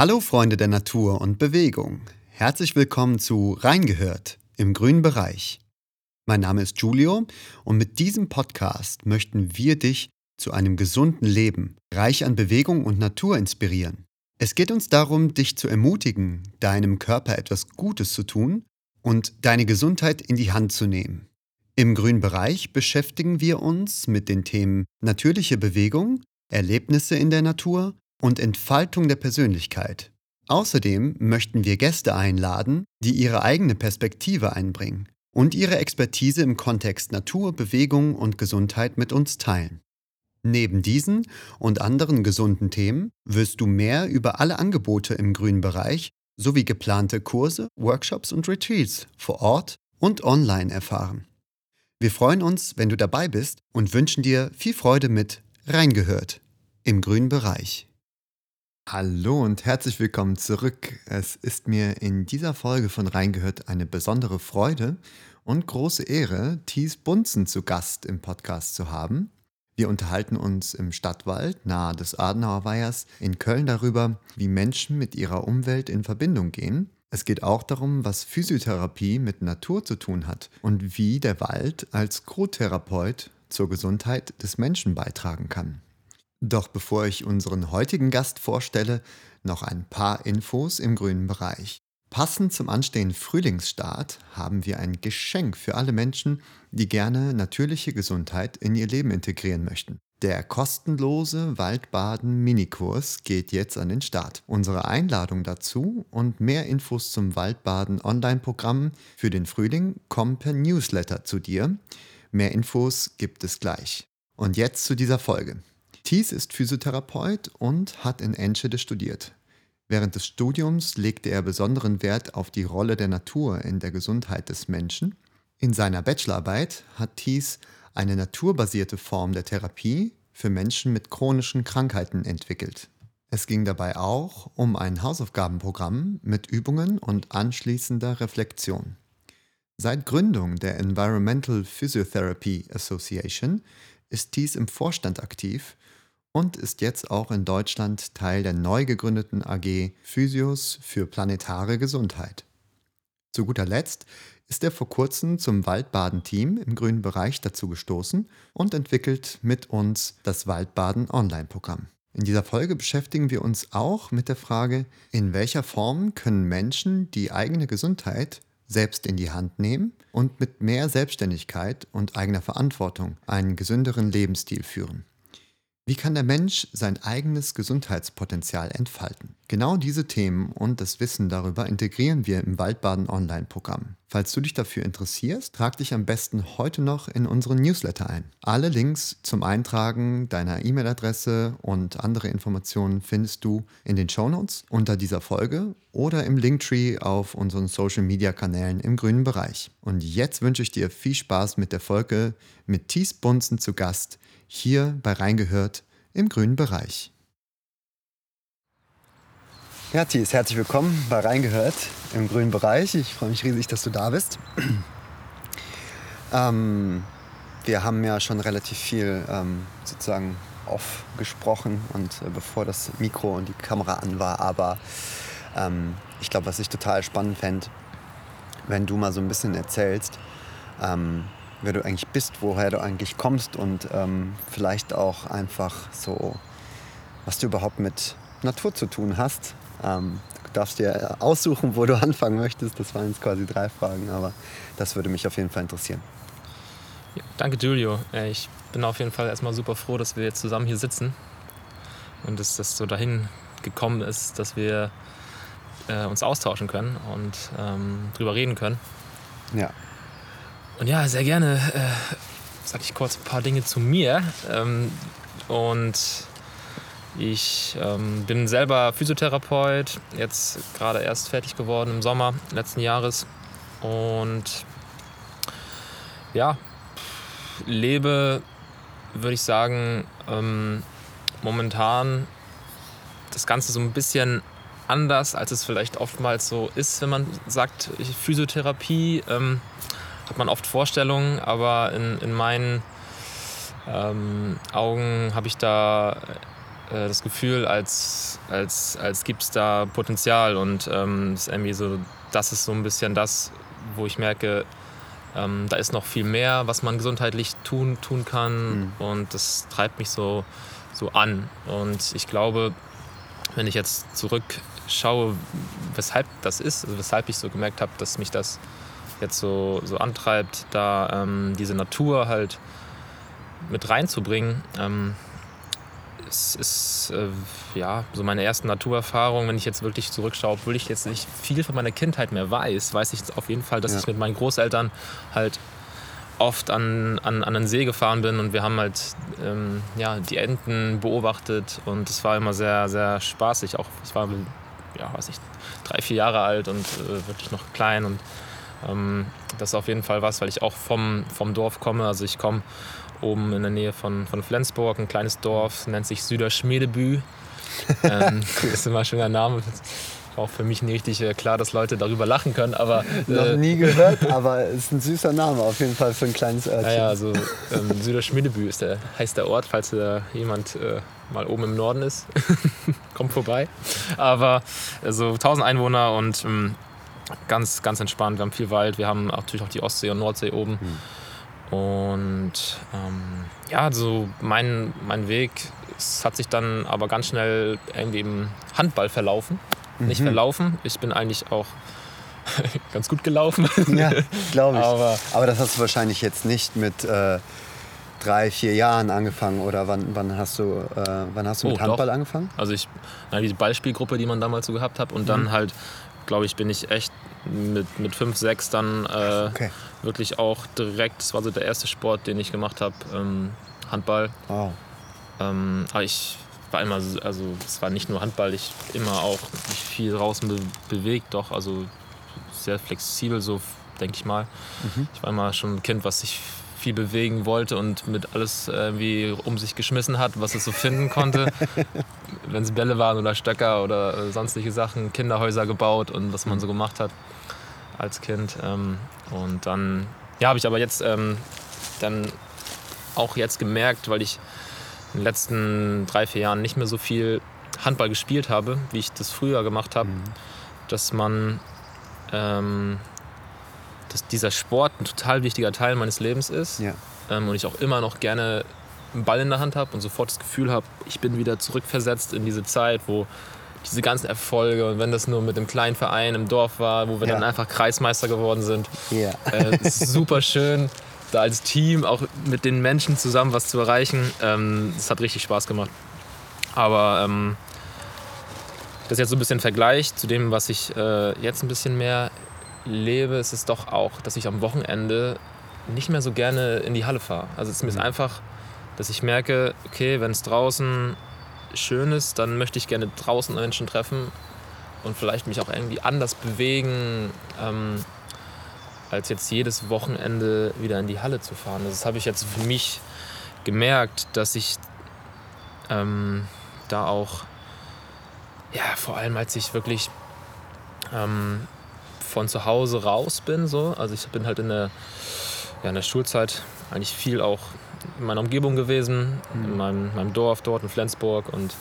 Hallo Freunde der Natur und Bewegung. Herzlich willkommen zu Reingehört im grünen Bereich. Mein Name ist Julio und mit diesem Podcast möchten wir dich zu einem gesunden Leben, reich an Bewegung und Natur inspirieren. Es geht uns darum, dich zu ermutigen, deinem Körper etwas Gutes zu tun und deine Gesundheit in die Hand zu nehmen. Im grünen Bereich beschäftigen wir uns mit den Themen natürliche Bewegung, Erlebnisse in der Natur und Entfaltung der Persönlichkeit. Außerdem möchten wir Gäste einladen, die ihre eigene Perspektive einbringen und ihre Expertise im Kontext Natur, Bewegung und Gesundheit mit uns teilen. Neben diesen und anderen gesunden Themen wirst du mehr über alle Angebote im grünen Bereich sowie geplante Kurse, Workshops und Retreats vor Ort und online erfahren. Wir freuen uns, wenn du dabei bist und wünschen dir viel Freude mit Reingehört im grünen Bereich. Hallo und herzlich willkommen zurück. Es ist mir in dieser Folge von Reingehört eine besondere Freude und große Ehre, Thies Bunzen zu Gast im Podcast zu haben. Wir unterhalten uns im Stadtwald nahe des Adenauer Weihers in Köln darüber, wie Menschen mit ihrer Umwelt in Verbindung gehen. Es geht auch darum, was Physiotherapie mit Natur zu tun hat und wie der Wald als Co-Therapeut zur Gesundheit des Menschen beitragen kann. Doch bevor ich unseren heutigen Gast vorstelle, noch ein paar Infos im grünen Bereich. Passend zum anstehenden Frühlingsstart haben wir ein Geschenk für alle Menschen, die gerne natürliche Gesundheit in ihr Leben integrieren möchten. Der kostenlose Waldbaden-Minikurs geht jetzt an den Start. Unsere Einladung dazu und mehr Infos zum Waldbaden-Online-Programm für den Frühling kommen per Newsletter zu dir. Mehr Infos gibt es gleich. Und jetzt zu dieser Folge. Thies ist Physiotherapeut und hat in Enschede studiert. Während des Studiums legte er besonderen Wert auf die Rolle der Natur in der Gesundheit des Menschen. In seiner Bachelorarbeit hat Thies eine naturbasierte Form der Therapie für Menschen mit chronischen Krankheiten entwickelt. Es ging dabei auch um ein Hausaufgabenprogramm mit Übungen und anschließender Reflexion. Seit Gründung der Environmental Physiotherapy Association ist Thies im Vorstand aktiv und ist jetzt auch in Deutschland Teil der neu gegründeten AG Physios für planetare Gesundheit. Zu guter Letzt ist er vor kurzem zum Waldbaden-Team im grünen Bereich dazu gestoßen und entwickelt mit uns das Waldbaden Online-Programm. In dieser Folge beschäftigen wir uns auch mit der Frage, in welcher Form können Menschen die eigene Gesundheit selbst in die Hand nehmen und mit mehr Selbstständigkeit und eigener Verantwortung einen gesünderen Lebensstil führen. Wie kann der Mensch sein eigenes Gesundheitspotenzial entfalten? Genau diese Themen und das Wissen darüber integrieren wir im Waldbaden Online-Programm. Falls du dich dafür interessierst, trag dich am besten heute noch in unseren Newsletter ein. Alle Links zum Eintragen deiner E-Mail-Adresse und andere Informationen findest du in den Shownotes unter dieser Folge oder im Linktree auf unseren Social-Media-Kanälen im grünen Bereich. Und jetzt wünsche ich dir viel Spaß mit der Folge mit Thies Bunzen zu Gast hier bei Reingehört im grünen Bereich. Ja, Thies, herzlich willkommen bei Reingehört im grünen Bereich. Ich freue mich riesig, dass du da bist. ähm, wir haben ja schon relativ viel ähm, sozusagen off gesprochen und äh, bevor das Mikro und die Kamera an war, aber ähm, ich glaube, was ich total spannend fände, wenn du mal so ein bisschen erzählst, ähm, wer du eigentlich bist, woher du eigentlich kommst und ähm, vielleicht auch einfach so, was du überhaupt mit Natur zu tun hast. Ähm, du darfst dir aussuchen, wo du anfangen möchtest. Das waren jetzt quasi drei Fragen, aber das würde mich auf jeden Fall interessieren. Ja, danke, Julio. Ich bin auf jeden Fall erstmal super froh, dass wir jetzt zusammen hier sitzen und dass das so dahin gekommen ist, dass wir äh, uns austauschen können und ähm, drüber reden können. Ja. Und ja, sehr gerne äh, sage ich kurz ein paar Dinge zu mir. Ähm, und ich ähm, bin selber Physiotherapeut, jetzt gerade erst fertig geworden im Sommer letzten Jahres. Und ja, lebe, würde ich sagen, ähm, momentan das Ganze so ein bisschen anders, als es vielleicht oftmals so ist, wenn man sagt Physiotherapie. Ähm, hat man oft Vorstellungen, aber in, in meinen ähm, Augen habe ich da äh, das Gefühl, als, als, als gibt es da Potenzial und ähm, das ist irgendwie so, das ist so ein bisschen das, wo ich merke, ähm, da ist noch viel mehr, was man gesundheitlich tun, tun kann mhm. und das treibt mich so, so an. Und ich glaube, wenn ich jetzt zurückschaue, weshalb das ist, also weshalb ich so gemerkt habe, dass mich das jetzt so, so antreibt, da ähm, diese Natur halt mit reinzubringen, ähm, es ist äh, ja so meine ersten Naturerfahrungen. Wenn ich jetzt wirklich zurückschaue, obwohl ich jetzt nicht viel von meiner Kindheit mehr weiß, weiß ich jetzt auf jeden Fall, dass ja. ich mit meinen Großeltern halt oft an, an, an den See gefahren bin und wir haben halt ähm, ja, die Enten beobachtet und es war immer sehr, sehr spaßig. Auch ich war, ja, weiß ich, drei, vier Jahre alt und äh, wirklich noch klein und das ist auf jeden Fall was, weil ich auch vom, vom Dorf komme. Also ich komme oben in der Nähe von, von Flensburg, ein kleines Dorf, nennt sich Süderschmedebü. ähm, ist immer ein schöner Name. Auch für mich nicht richtig äh, klar, dass Leute darüber lachen können, aber. Äh, Noch nie gehört, aber es ist ein süßer Name auf jeden Fall für ein kleines Örtchen. Naja, also ähm, Süderschmedebü ist der, heißt der Ort, falls da jemand äh, mal oben im Norden ist. Kommt vorbei. Aber also 1000 Einwohner und ähm, ganz, ganz entspannt. Wir haben viel Wald, wir haben natürlich auch die Ostsee und Nordsee oben. Hm. Und ähm, ja, so mein, mein Weg es hat sich dann aber ganz schnell irgendwie im Handball verlaufen. Mhm. Nicht verlaufen, ich bin eigentlich auch ganz gut gelaufen. Ja, glaube ich. Aber, aber, das hast du wahrscheinlich jetzt nicht mit äh, drei, vier Jahren angefangen oder wann, wann hast du, äh, wann hast du oh, mit Handball doch. angefangen? Also ich, na, die Ballspielgruppe, die man damals so gehabt hat und mhm. dann halt, glaube ich, bin ich echt mit, mit fünf, sechs dann äh, okay. wirklich auch direkt, das war so der erste Sport, den ich gemacht habe, ähm, Handball. Wow. Ähm, aber ich war immer, also es war nicht nur Handball, ich immer auch mich viel draußen be bewegt, doch, also sehr flexibel, so denke ich mal. Mhm. Ich war immer schon ein Kind, was sich viel bewegen wollte und mit alles irgendwie um sich geschmissen hat, was es so finden konnte. Wenn es Bälle waren oder Stöcker oder sonstige Sachen, Kinderhäuser gebaut und was man so gemacht hat als Kind. Ähm, und dann, ja, habe ich aber jetzt ähm, dann auch jetzt gemerkt, weil ich in den letzten drei, vier Jahren nicht mehr so viel Handball gespielt habe, wie ich das früher gemacht habe, mhm. dass man, ähm, dass dieser Sport ein total wichtiger Teil meines Lebens ist ja. ähm, und ich auch immer noch gerne einen Ball in der Hand habe und sofort das Gefühl habe, ich bin wieder zurückversetzt in diese Zeit, wo diese ganzen Erfolge und wenn das nur mit einem kleinen Verein im Dorf war, wo wir ja. dann einfach Kreismeister geworden sind, ja. äh, ist super schön da als Team auch mit den Menschen zusammen was zu erreichen. Ähm, das hat richtig Spaß gemacht. Aber ähm, das ist jetzt so ein bisschen Vergleich zu dem, was ich äh, jetzt ein bisschen mehr lebe, ist es doch auch, dass ich am Wochenende nicht mehr so gerne in die Halle fahre. Also es ist mir mhm. einfach, dass ich merke, okay, wenn es draußen schön ist, dann möchte ich gerne draußen Menschen treffen und vielleicht mich auch irgendwie anders bewegen. Ähm, als jetzt jedes Wochenende wieder in die Halle zu fahren. Das habe ich jetzt für mich gemerkt, dass ich ähm, da auch, ja, vor allem als ich wirklich ähm, von zu Hause raus bin, so, also ich bin halt in der, ja, in der Schulzeit eigentlich viel auch in meiner Umgebung gewesen, mhm. in meinem, meinem Dorf dort in Flensburg und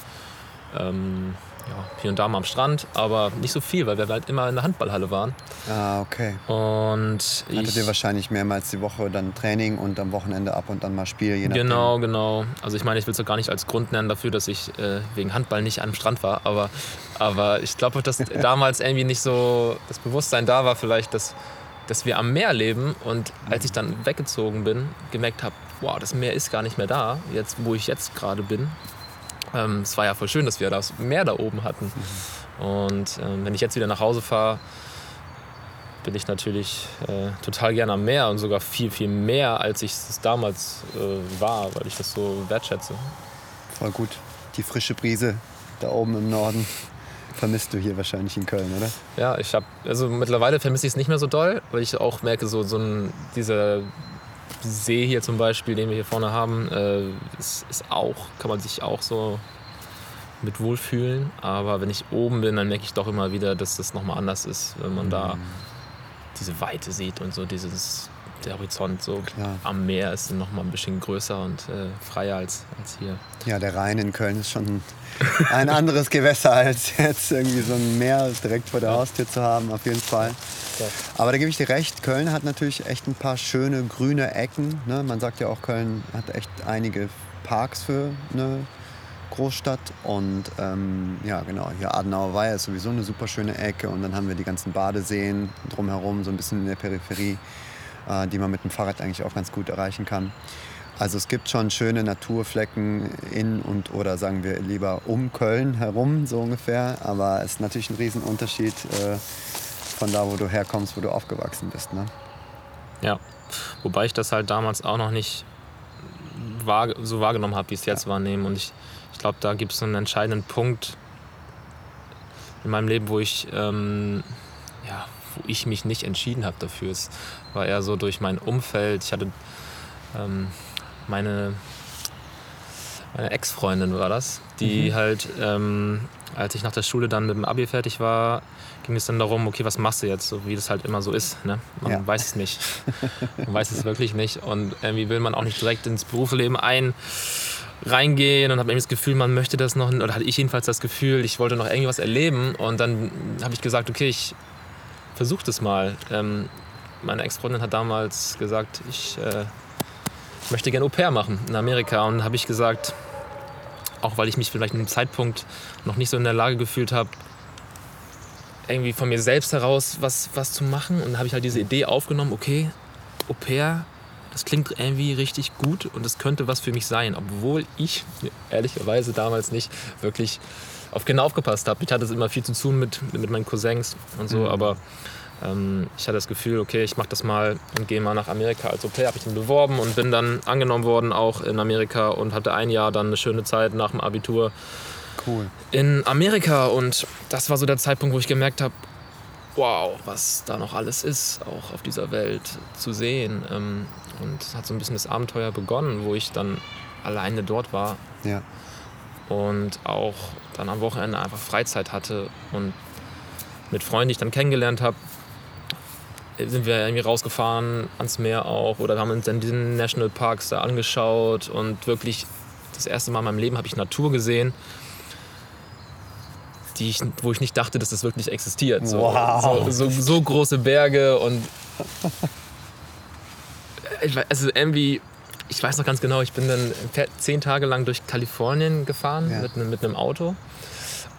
ähm, ja, hier und da mal am Strand, aber nicht so viel, weil wir halt immer in der Handballhalle waren. Ah, okay. Und Hattet ihr wahrscheinlich mehrmals die Woche dann Training und am Wochenende ab und dann mal Spiel, je nachdem. Genau, genau. Also ich meine, ich will es doch gar nicht als Grund nennen dafür, dass ich äh, wegen Handball nicht am Strand war, aber, aber ich glaube, dass damals irgendwie nicht so das Bewusstsein da war vielleicht, dass, dass wir am Meer leben und als ich dann weggezogen bin, gemerkt habe, wow, das Meer ist gar nicht mehr da, jetzt wo ich jetzt gerade bin ähm, es war ja voll schön, dass wir das Meer da oben hatten. Mhm. Und ähm, wenn ich jetzt wieder nach Hause fahre, bin ich natürlich äh, total gerne am Meer und sogar viel, viel mehr, als ich es damals äh, war, weil ich das so wertschätze. Voll gut. Die frische Brise da oben im Norden vermisst du hier wahrscheinlich in Köln, oder? Ja, ich habe, also mittlerweile vermisse ich es nicht mehr so doll, weil ich auch merke, so, so ein, dieser See hier zum Beispiel, den wir hier vorne haben, äh, ist, ist auch, kann man sich auch so mit wohlfühlen. Aber wenn ich oben bin, dann merke ich doch immer wieder, dass das nochmal anders ist, wenn man da mhm. diese Weite sieht und so dieses der Horizont so Klar. am Meer ist noch mal ein bisschen größer und äh, freier als, als hier. Ja, der Rhein in Köln ist schon ein anderes Gewässer als jetzt irgendwie so ein Meer direkt vor der Haustür zu haben, auf jeden Fall. Ja. Aber da gebe ich dir recht, Köln hat natürlich echt ein paar schöne grüne Ecken. Ne? Man sagt ja auch, Köln hat echt einige Parks für eine Großstadt. Und ähm, ja, genau, hier Adenauer Weiher ist sowieso eine super schöne Ecke. Und dann haben wir die ganzen Badeseen drumherum, so ein bisschen in der Peripherie äh, die man mit dem Fahrrad eigentlich auch ganz gut erreichen kann. Also es gibt schon schöne Naturflecken in und oder sagen wir lieber um Köln herum, so ungefähr. Aber es ist natürlich ein Riesenunterschied äh, von da, wo du herkommst, wo du aufgewachsen bist. Ne? Ja, wobei ich das halt damals auch noch nicht wahr, so wahrgenommen habe, wie ich es jetzt ja. wahrnehme. Und ich, ich glaube, da gibt es so einen entscheidenden Punkt in meinem Leben, wo ich ähm, ja, wo ich mich nicht entschieden habe dafür. Es war eher so durch mein Umfeld. Ich hatte ähm, meine, meine Ex-Freundin war das, die mhm. halt, ähm, als ich nach der Schule dann mit dem Abi fertig war, ging es dann darum, okay, was machst du jetzt, so wie das halt immer so ist. Ne? Man ja. weiß es nicht. man weiß es wirklich nicht. Und irgendwie will man auch nicht direkt ins Berufsleben ein reingehen und habe irgendwie das Gefühl, man möchte das noch, oder hatte ich jedenfalls das Gefühl, ich wollte noch irgendwas erleben. Und dann habe ich gesagt, okay, ich versuch das mal. Ähm, meine Ex-Freundin hat damals gesagt, ich, äh, möchte gerne Au pair machen in Amerika. Und habe ich gesagt, auch weil ich mich vielleicht in dem Zeitpunkt noch nicht so in der Lage gefühlt habe, irgendwie von mir selbst heraus was, was zu machen. Und habe ich halt diese Idee aufgenommen, okay, Au pair, das klingt irgendwie richtig gut und das könnte was für mich sein, obwohl ich ehrlicherweise damals nicht wirklich auf Kinder aufgepasst habe. Ich hatte immer viel zu tun mit, mit meinen Cousins und so, mhm. aber ähm, ich hatte das Gefühl, okay, ich mache das mal und gehe mal nach Amerika als Au-pair. Habe ich dann beworben und bin dann angenommen worden, auch in Amerika und hatte ein Jahr dann eine schöne Zeit nach dem Abitur. Cool. In Amerika und das war so der Zeitpunkt, wo ich gemerkt habe, wow, was da noch alles ist, auch auf dieser Welt zu sehen. Ähm, und es hat so ein bisschen das Abenteuer begonnen, wo ich dann alleine dort war. Ja und auch dann am Wochenende einfach Freizeit hatte und mit Freunden, die ich dann kennengelernt habe, sind wir irgendwie rausgefahren ans Meer auch oder haben uns dann diesen Nationalparks da angeschaut und wirklich das erste Mal in meinem Leben habe ich Natur gesehen, die ich, wo ich nicht dachte, dass das wirklich existiert. So, wow. so, so, so große Berge und also irgendwie ich weiß noch ganz genau, ich bin dann zehn Tage lang durch Kalifornien gefahren ja. mit, mit einem Auto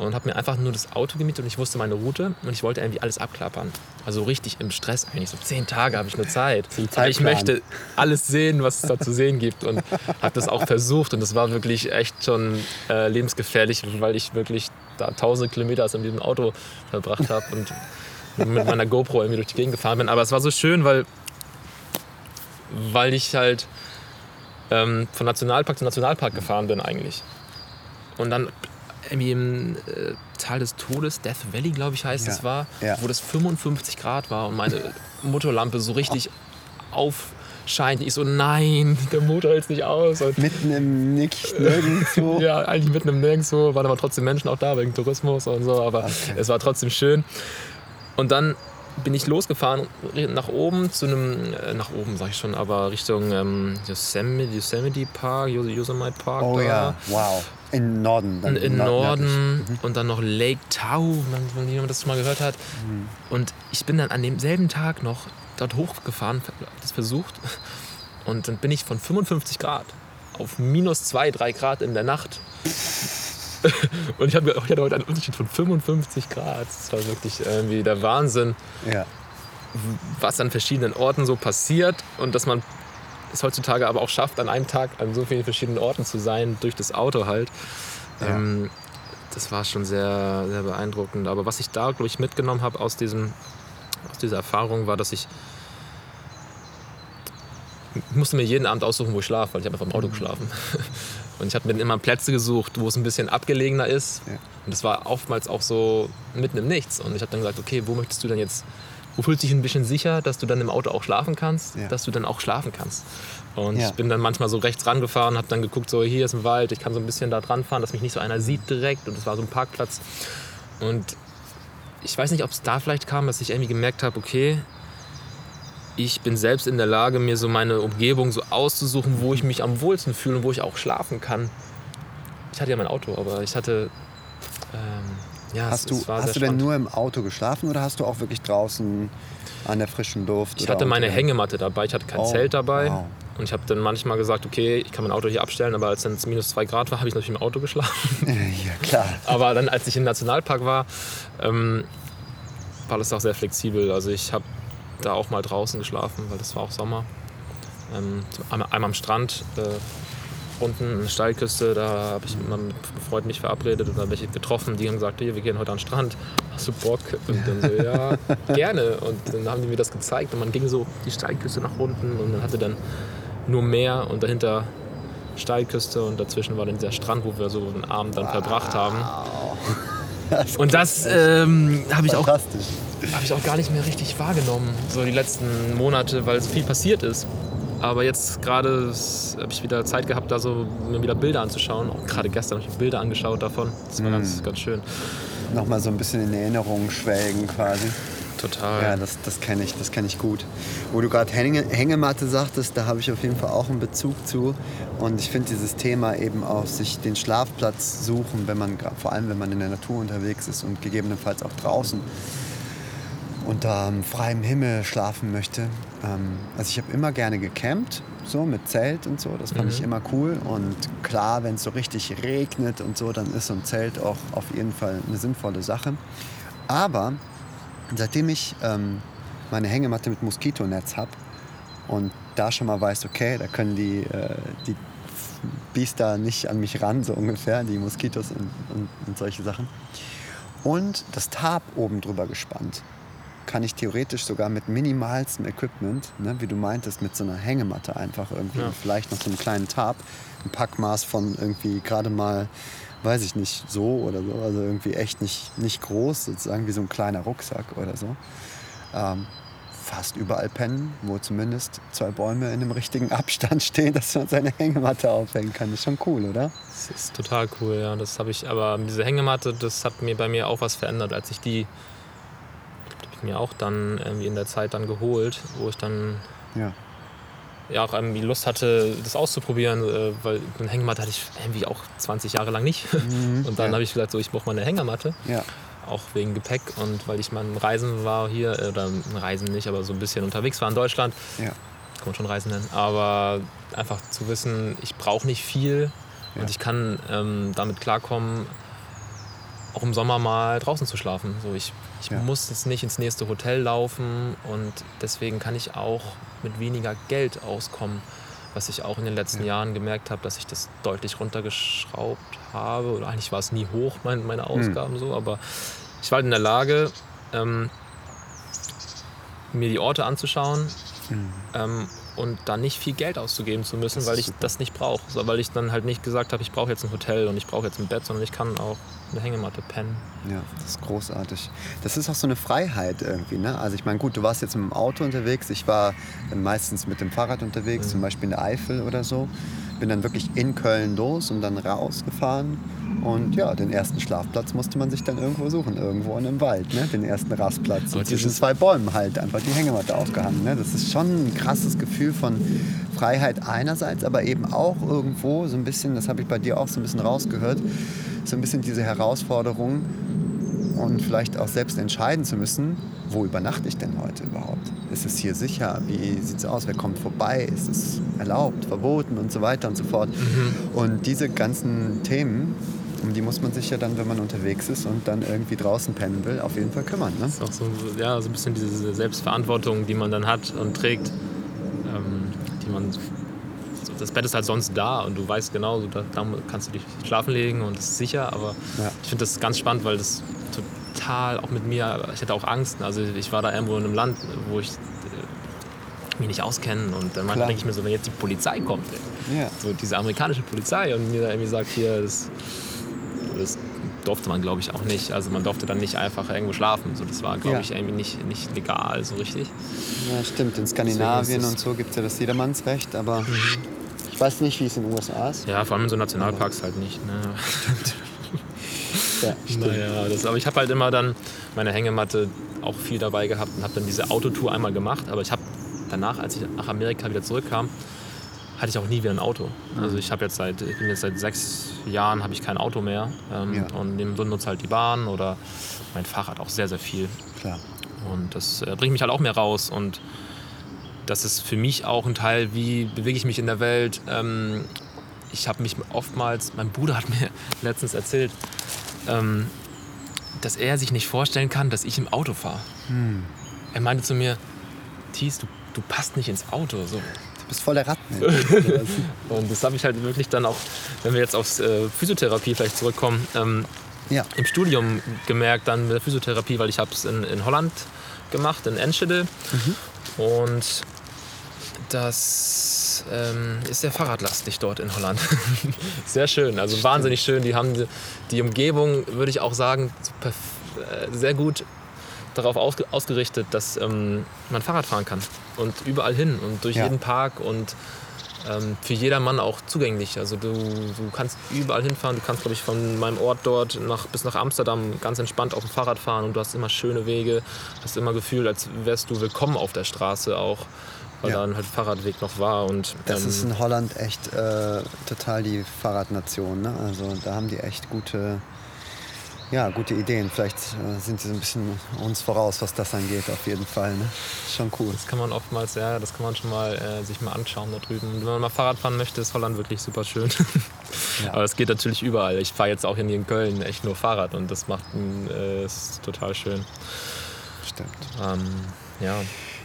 und habe mir einfach nur das Auto gemietet und ich wusste meine Route und ich wollte irgendwie alles abklappern. Also richtig im Stress eigentlich. So zehn Tage habe ich nur Zeit. Aber ich möchte alles sehen, was es da zu sehen gibt und habe das auch versucht und das war wirklich echt schon äh, lebensgefährlich, weil ich wirklich da tausende Kilometer in diesem Auto verbracht habe und mit meiner GoPro irgendwie durch die Gegend gefahren bin. Aber es war so schön, weil, weil ich halt ähm, von Nationalpark zu Nationalpark gefahren bin eigentlich. Und dann irgendwie im äh, Tal des Todes, Death Valley, glaube ich, heißt ja. es war, ja. wo das 55 Grad war und meine Motorlampe so richtig aufscheint. Ich so, nein, der Motor hält nicht aus. Und mitten im Nichts, nirgendwo. ja, eigentlich mitten im Nirgendwo. Waren aber trotzdem Menschen auch da wegen Tourismus und so, aber okay. es war trotzdem schön. Und dann bin ich losgefahren nach oben zu einem, äh, nach oben sag ich schon, aber Richtung ähm, Yosemite, Yosemite Park, Yosemite Park. Oh da. ja, wow. In Norden. Dann in, in Norden mhm. und dann noch Lake Tahoe, wenn jemand das schon mal gehört hat. Mhm. Und ich bin dann an demselben Tag noch dort hochgefahren, das versucht. Und dann bin ich von 55 Grad auf minus 2, 3 Grad in der Nacht und ich, hab, ich hatte heute einen Unterschied von 55 Grad. Das war wirklich irgendwie der Wahnsinn, ja. was an verschiedenen Orten so passiert und dass man es heutzutage aber auch schafft, an einem Tag an so vielen verschiedenen Orten zu sein, durch das Auto halt. Ja. Ähm, das war schon sehr, sehr beeindruckend. Aber was ich da, glaube ich, mitgenommen habe aus, aus dieser Erfahrung, war, dass ich ich musste mir jeden Abend aussuchen, wo ich schlafe, weil ich habe einfach im Auto geschlafen. Und ich habe mir immer Plätze gesucht, wo es ein bisschen abgelegener ist. Ja. Und das war oftmals auch so mitten im Nichts. Und ich habe dann gesagt, okay, wo möchtest du denn jetzt, wo fühlst du dich ein bisschen sicher, dass du dann im Auto auch schlafen kannst, ja. dass du dann auch schlafen kannst. Und ja. ich bin dann manchmal so rechts rangefahren, habe dann geguckt, so hier ist ein Wald, ich kann so ein bisschen da dran fahren, dass mich nicht so einer sieht direkt. Und es war so ein Parkplatz. Und ich weiß nicht, ob es da vielleicht kam, dass ich irgendwie gemerkt habe, okay, ich bin selbst in der Lage, mir so meine Umgebung so auszusuchen, wo ich mich am wohlsten fühle und wo ich auch schlafen kann. Ich hatte ja mein Auto, aber ich hatte. Ähm, ja, Hast es, du, es hast du denn nur im Auto geschlafen oder hast du auch wirklich draußen an der frischen Luft? Ich hatte meine unter- Hängematte dabei, ich hatte kein Oh, Zelt dabei. wow. Und ich habe dann manchmal gesagt, okay, ich kann mein Auto hier abstellen, aber als dann es minus zwei Grad war, habe ich natürlich im Auto geschlafen. ja, klar. Aber dann, als ich im Nationalpark war, ähm, war das auch sehr flexibel. Also ich habe da auch mal draußen geschlafen, weil das war auch Sommer. Ähm, einmal, einmal am Strand, äh, unten an der Steilküste, da habe ich mit einem Freund mich verabredet und dann welche getroffen, die haben gesagt, hier, wir gehen heute an den Strand, hast du Bock? Und dann so, ja, gerne. Und dann haben die mir das gezeigt und man ging so die Steilküste nach unten und man hatte dann nur Meer und dahinter Steilküste und dazwischen war dann dieser Strand, wo wir so einen Abend dann verbracht haben. Und das ähm, habe ich, auch- Fantastisch. hab ich auch gar nicht mehr richtig wahrgenommen, so die letzten Monate, weil so viel passiert ist. Aber jetzt gerade habe ich wieder Zeit gehabt, da so mir wieder Bilder anzuschauen. Auch gerade gestern habe ich mir Bilder angeschaut davon. Das war ganz, ganz schön. Nochmal so ein bisschen in Erinnerung schwelgen quasi. Total. Ja, das, das kenne ich, das kenn ich gut. Wo du gerade Hänge, Hängematte sagtest, da habe ich auf jeden Fall auch einen Bezug zu. Und ich finde dieses Thema eben auch, sich den Schlafplatz suchen, wenn man, vor allem wenn man in der Natur unterwegs ist und gegebenenfalls auch draußen unter ähm, freiem Himmel schlafen möchte. Ähm, also ich habe immer gerne gecampt, so mit Zelt und so, das fand ich immer cool. Und klar, wenn es so richtig regnet und so, dann ist so ein Zelt auch auf jeden Fall eine sinnvolle Sache. Aber seitdem ich ähm, meine Hängematte mit Moskitonetz habe und da schon mal weiß, okay, da können die, äh, die Biester nicht an mich ran, so ungefähr, die Moskitos und, und, und solche Sachen. Und das Tarp oben drüber gespannt. Kann ich theoretisch sogar mit minimalstem Equipment, ne, wie du meintest, mit so einer Hängematte einfach irgendwie, Ja. vielleicht noch so einem kleinen Tarp, ein Packmaß von irgendwie gerade mal, weiß ich nicht, so oder so, also irgendwie echt nicht, nicht groß, sozusagen wie so ein kleiner Rucksack oder so. Ähm, fast überall pennen, wo zumindest zwei Bäume in einem richtigen Abstand stehen, dass man seine Hängematte aufhängen kann. Das ist schon cool, oder? Das ist total cool, ja. Das habe ich, aber diese Hängematte, das hat mir bei mir auch was verändert, als ich die, mir auch dann irgendwie in der Zeit dann geholt, wo ich dann Ja. ja auch irgendwie Lust hatte, das auszuprobieren, äh, weil eine Hängematte hatte ich irgendwie auch 20 Jahre lang nicht. Und dann ja. habe ich gesagt, so ich brauche mal eine Hängematte, Ja. auch wegen Gepäck und weil ich mal im Reisen war hier, äh, oder Reisen nicht, aber so ein bisschen unterwegs war in Deutschland, Ja. kann man schon Reisen nennen, aber einfach zu wissen, ich brauche nicht viel Ja. und ich kann ähm, damit klarkommen, auch im Sommer mal draußen zu schlafen. So, ich ich Ja. muss jetzt nicht ins nächste Hotel laufen und deswegen kann ich auch mit weniger Geld auskommen. Was ich auch in den letzten Ja. Jahren gemerkt habe, dass ich das deutlich runtergeschraubt habe. Oder eigentlich war es nie hoch, mein, meine Hm. Ausgaben so, aber ich war halt in der Lage, ähm, mir die Orte anzuschauen Mhm. ähm, und dann nicht viel Geld auszugeben zu müssen, weil ich super. das nicht brauche. So, weil ich dann halt nicht gesagt habe, ich brauche jetzt ein Hotel und ich brauche jetzt ein Bett, sondern ich kann auch eine Hängematte pennen. Ja, das ist großartig. Das ist auch so eine Freiheit irgendwie. Ne? Also ich meine, gut, du warst jetzt mit dem Auto unterwegs. Ich war meistens mit dem Fahrrad unterwegs, Mhm. zum Beispiel in der Eifel oder so. Bin dann wirklich in Köln los und dann rausgefahren. Und ja, den ersten Schlafplatz musste man sich dann irgendwo suchen, irgendwo in einem Wald, ne? den ersten Rastplatz. Und zwischen zwei Bäumen halt einfach die Hängematte aufgehangen. Ne? Das ist schon ein krasses Gefühl von Freiheit einerseits, aber eben auch irgendwo so ein bisschen, das habe ich bei dir auch so ein bisschen rausgehört, so ein bisschen diese Herausforderung und vielleicht auch selbst entscheiden zu müssen, wo übernachte ich denn heute überhaupt? Ist es hier sicher? Wie sieht es aus? Wer kommt vorbei? Ist es erlaubt, verboten und so weiter und so fort? Und diese ganzen Themen, um die muss man sich ja dann, wenn man unterwegs ist und dann irgendwie draußen pennen will, auf jeden Fall kümmern. Ne? Das ist auch so, ja, so ein bisschen diese Selbstverantwortung, die man dann hat und trägt, ähm, die man. Das Bett ist halt sonst da und du weißt genau, da, da kannst du dich schlafen legen und es ist sicher, aber Ja. ich finde das ganz spannend, weil das total auch mit mir, ich hatte auch Angst. Also ich war da irgendwo in einem Land, wo ich äh, mich nicht auskenne und dann denke ich mir so, wenn jetzt die Polizei kommt, Ja. so diese amerikanische Polizei und mir da irgendwie sagt, hier, das, das durfte man glaube ich auch nicht. Also man durfte dann nicht einfach irgendwo schlafen. So, das war glaube Ja. ich irgendwie nicht, nicht legal so richtig. ja, stimmt. In Skandinavien und so gibt es ja das Jedermannsrecht, aber ich weiß nicht, wie es in den USA ist. Ja, vor allem in so Nationalparks halt nicht. Ne? Ja. Naja, das, aber ich habe halt immer dann meine Hängematte auch viel dabei gehabt und habe dann diese Autotour einmal gemacht. Aber ich habe danach, als ich nach Amerika wieder zurückkam, hatte ich auch nie wieder ein Auto. Also ich habe jetzt seit, ich bin jetzt seit sechs Jahren habe ich kein Auto mehr ähm, Ja. und nutze halt die Bahn oder mein Fahrrad auch sehr, sehr viel. Klar. Und das äh, bringt mich halt auch mehr raus. Und das ist für mich auch ein Teil, wie bewege ich mich in der Welt. Ähm, ich habe mich oftmals, mein Bruder hat mir letztens erzählt, ähm, dass er sich nicht vorstellen kann, dass ich im Auto fahre. Er meinte zu mir, Thies, du, du passt nicht ins Auto. So. Du bist voll der Radmensch. Und das habe ich halt wirklich dann auch, wenn wir jetzt aufs äh, Physiotherapie vielleicht zurückkommen, ähm, ja. im Studium gemerkt dann mit der Physiotherapie, weil ich habe es in, in Holland gemacht, in Enschede. Und das ähm, ist sehr fahrradlastig dort in Holland. sehr schön, also wahnsinnig schön. Die haben die, die Umgebung, würde ich auch sagen, äh, sehr gut darauf ausge ausgerichtet, dass ähm, man Fahrrad fahren kann. Und überall hin und durch Ja. jeden Park und ähm, für jedermann auch zugänglich. Also du, du kannst überall hinfahren. Du kannst, glaube ich, von meinem Ort dort nach, bis nach Amsterdam ganz entspannt auf dem Fahrrad fahren und du hast immer schöne Wege, hast immer Gefühl, als wärst du willkommen auf der Straße auch, weil Ja. da ein halt Fahrradweg noch war. Und, Das ähm, ist in Holland echt äh, total die Fahrradnation. Ne? Also da haben die echt gute, ja, gute Ideen. Vielleicht äh, sind sie so ein bisschen uns voraus, was das angeht, auf jeden Fall. Ne? Schon cool. das kann man oftmals, ja, das kann man schon mal äh, sich mal anschauen da drüben. Wenn man mal Fahrrad fahren möchte, ist Holland wirklich super schön. Ja. Aber es geht natürlich überall. Ich fahre jetzt auch hier in Köln echt nur Fahrrad und das macht äh, ist total schön. Stimmt. Ähm, ja.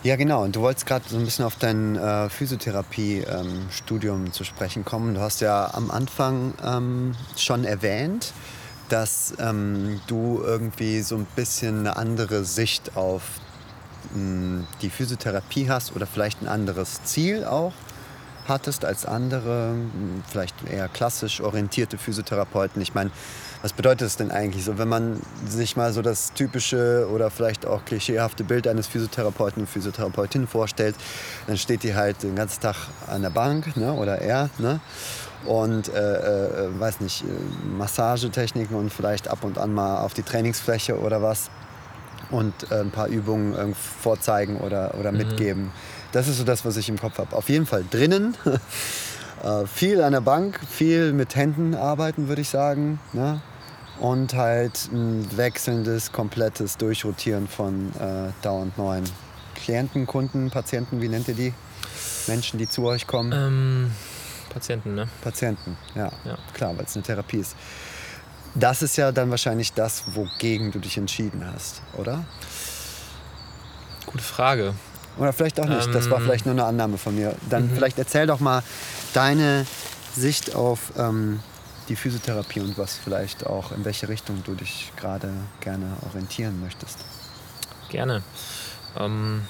Ja, genau. Und du wolltest gerade so ein bisschen auf dein äh, Physiotherapie-Studium zu sprechen kommen. Du hast ja am Anfang ähm, schon erwähnt, dass ähm, du irgendwie so ein bisschen eine andere Sicht auf mh, die Physiotherapie hast oder vielleicht ein anderes Ziel auch hattest als andere, mh, vielleicht eher klassisch orientierte Physiotherapeuten. Ich meine, was bedeutet es denn eigentlich so, wenn man sich mal so das typische oder vielleicht auch klischeehafte Bild eines Physiotherapeuten und Physiotherapeutin vorstellt, dann steht die halt den ganzen Tag an der Bank ne, oder er ne, und äh, äh, weiß nicht, äh, Massagetechniken und vielleicht ab und an mal auf die Trainingsfläche oder was und äh, ein paar Übungen irgendwie vorzeigen oder, oder mitgeben. Das ist so das, was ich im Kopf habe. Auf jeden Fall drinnen. äh, viel an der Bank, viel mit Händen arbeiten, würde ich sagen. Ne? Und halt ein wechselndes, komplettes Durchrotieren von äh, dauernd neuen Klienten, Kunden, Patienten, wie nennt ihr die? Menschen, die zu euch kommen. Ähm, Patienten, ne? Patienten, ja. Ja. Klar, weil es eine Therapie ist. Das ist ja dann wahrscheinlich das, wogegen du dich entschieden hast, oder? Gute Frage. Oder vielleicht auch nicht. Das war Ähm. vielleicht nur eine Annahme von mir. Dann Mhm. vielleicht erzähl doch mal deine Sicht auf ähm, die Physiotherapie und was vielleicht auch, in welche Richtung du dich gerade gerne orientieren möchtest. Gerne. Ähm,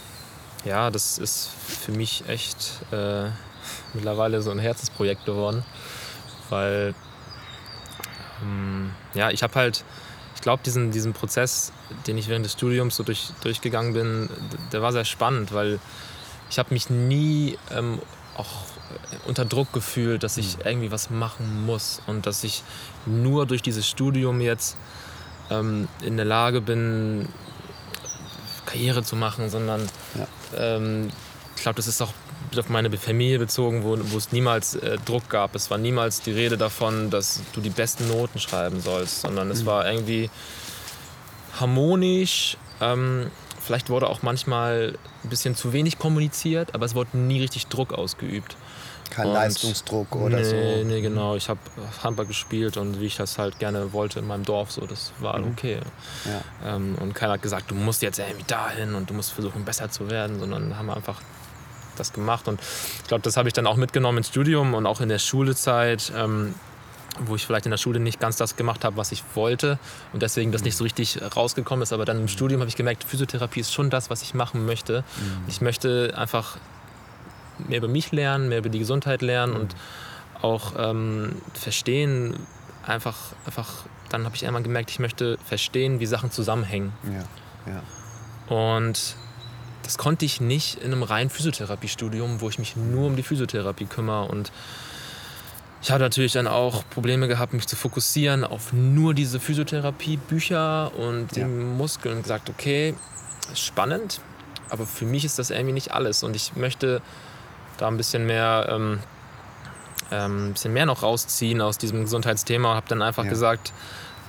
ja, das ist für mich echt äh, mittlerweile so ein Herzensprojekt geworden, weil ähm, ja, ich habe halt, ich glaube, diesen, diesen Prozess, den ich während des Studiums so durch, durchgegangen bin, der war sehr spannend, weil ich habe mich nie ähm, auch unter Druck gefühlt, dass ich irgendwie was machen muss und dass ich nur durch dieses Studium jetzt ähm, in der Lage bin, Karriere zu machen, sondern Ja. ähm, ich glaube, das ist auch auf meine Familie bezogen, wo, wo es niemals äh, Druck gab. Es war niemals die Rede davon, dass du die besten Noten schreiben sollst, sondern es war irgendwie harmonisch. Ähm, vielleicht wurde auch manchmal ein bisschen zu wenig kommuniziert, aber es wurde nie richtig Druck ausgeübt. Kein Und- Leistungsdruck oder nee, so. Nee, genau. Ich habe Handball gespielt und wie ich das halt gerne wollte in meinem Dorf, so, das war Mhm. okay. Ja. Ähm, und keiner hat gesagt, du musst jetzt irgendwie dahin und du musst versuchen, besser zu werden, sondern haben einfach das gemacht. Und ich glaube, das habe ich dann auch mitgenommen ins Studium und auch in der Schulezeit, ähm, wo ich vielleicht in der Schule nicht ganz das gemacht habe, was ich wollte und deswegen das nicht so richtig rausgekommen ist. Aber dann im Studium habe ich gemerkt, Physiotherapie ist schon das, was ich machen möchte. Ich möchte einfach mehr über mich lernen, mehr über die Gesundheit lernen und auch ähm, verstehen, einfach, einfach, dann habe ich einmal gemerkt, ich möchte verstehen, wie Sachen zusammenhängen. Ja, ja. Und das konnte ich nicht in einem reinen Physiotherapiestudium, wo ich mich nur um die Physiotherapie kümmere. Und ich hatte natürlich dann auch Probleme gehabt, mich zu fokussieren auf nur diese Physiotherapie-Bücher und die Ja. Muskeln und gesagt, okay, spannend. aber für mich ist das irgendwie nicht alles und ich möchte da ein bisschen mehr, ähm, ähm, ein bisschen mehr noch rausziehen aus diesem Gesundheitsthema und habe dann einfach ja. gesagt,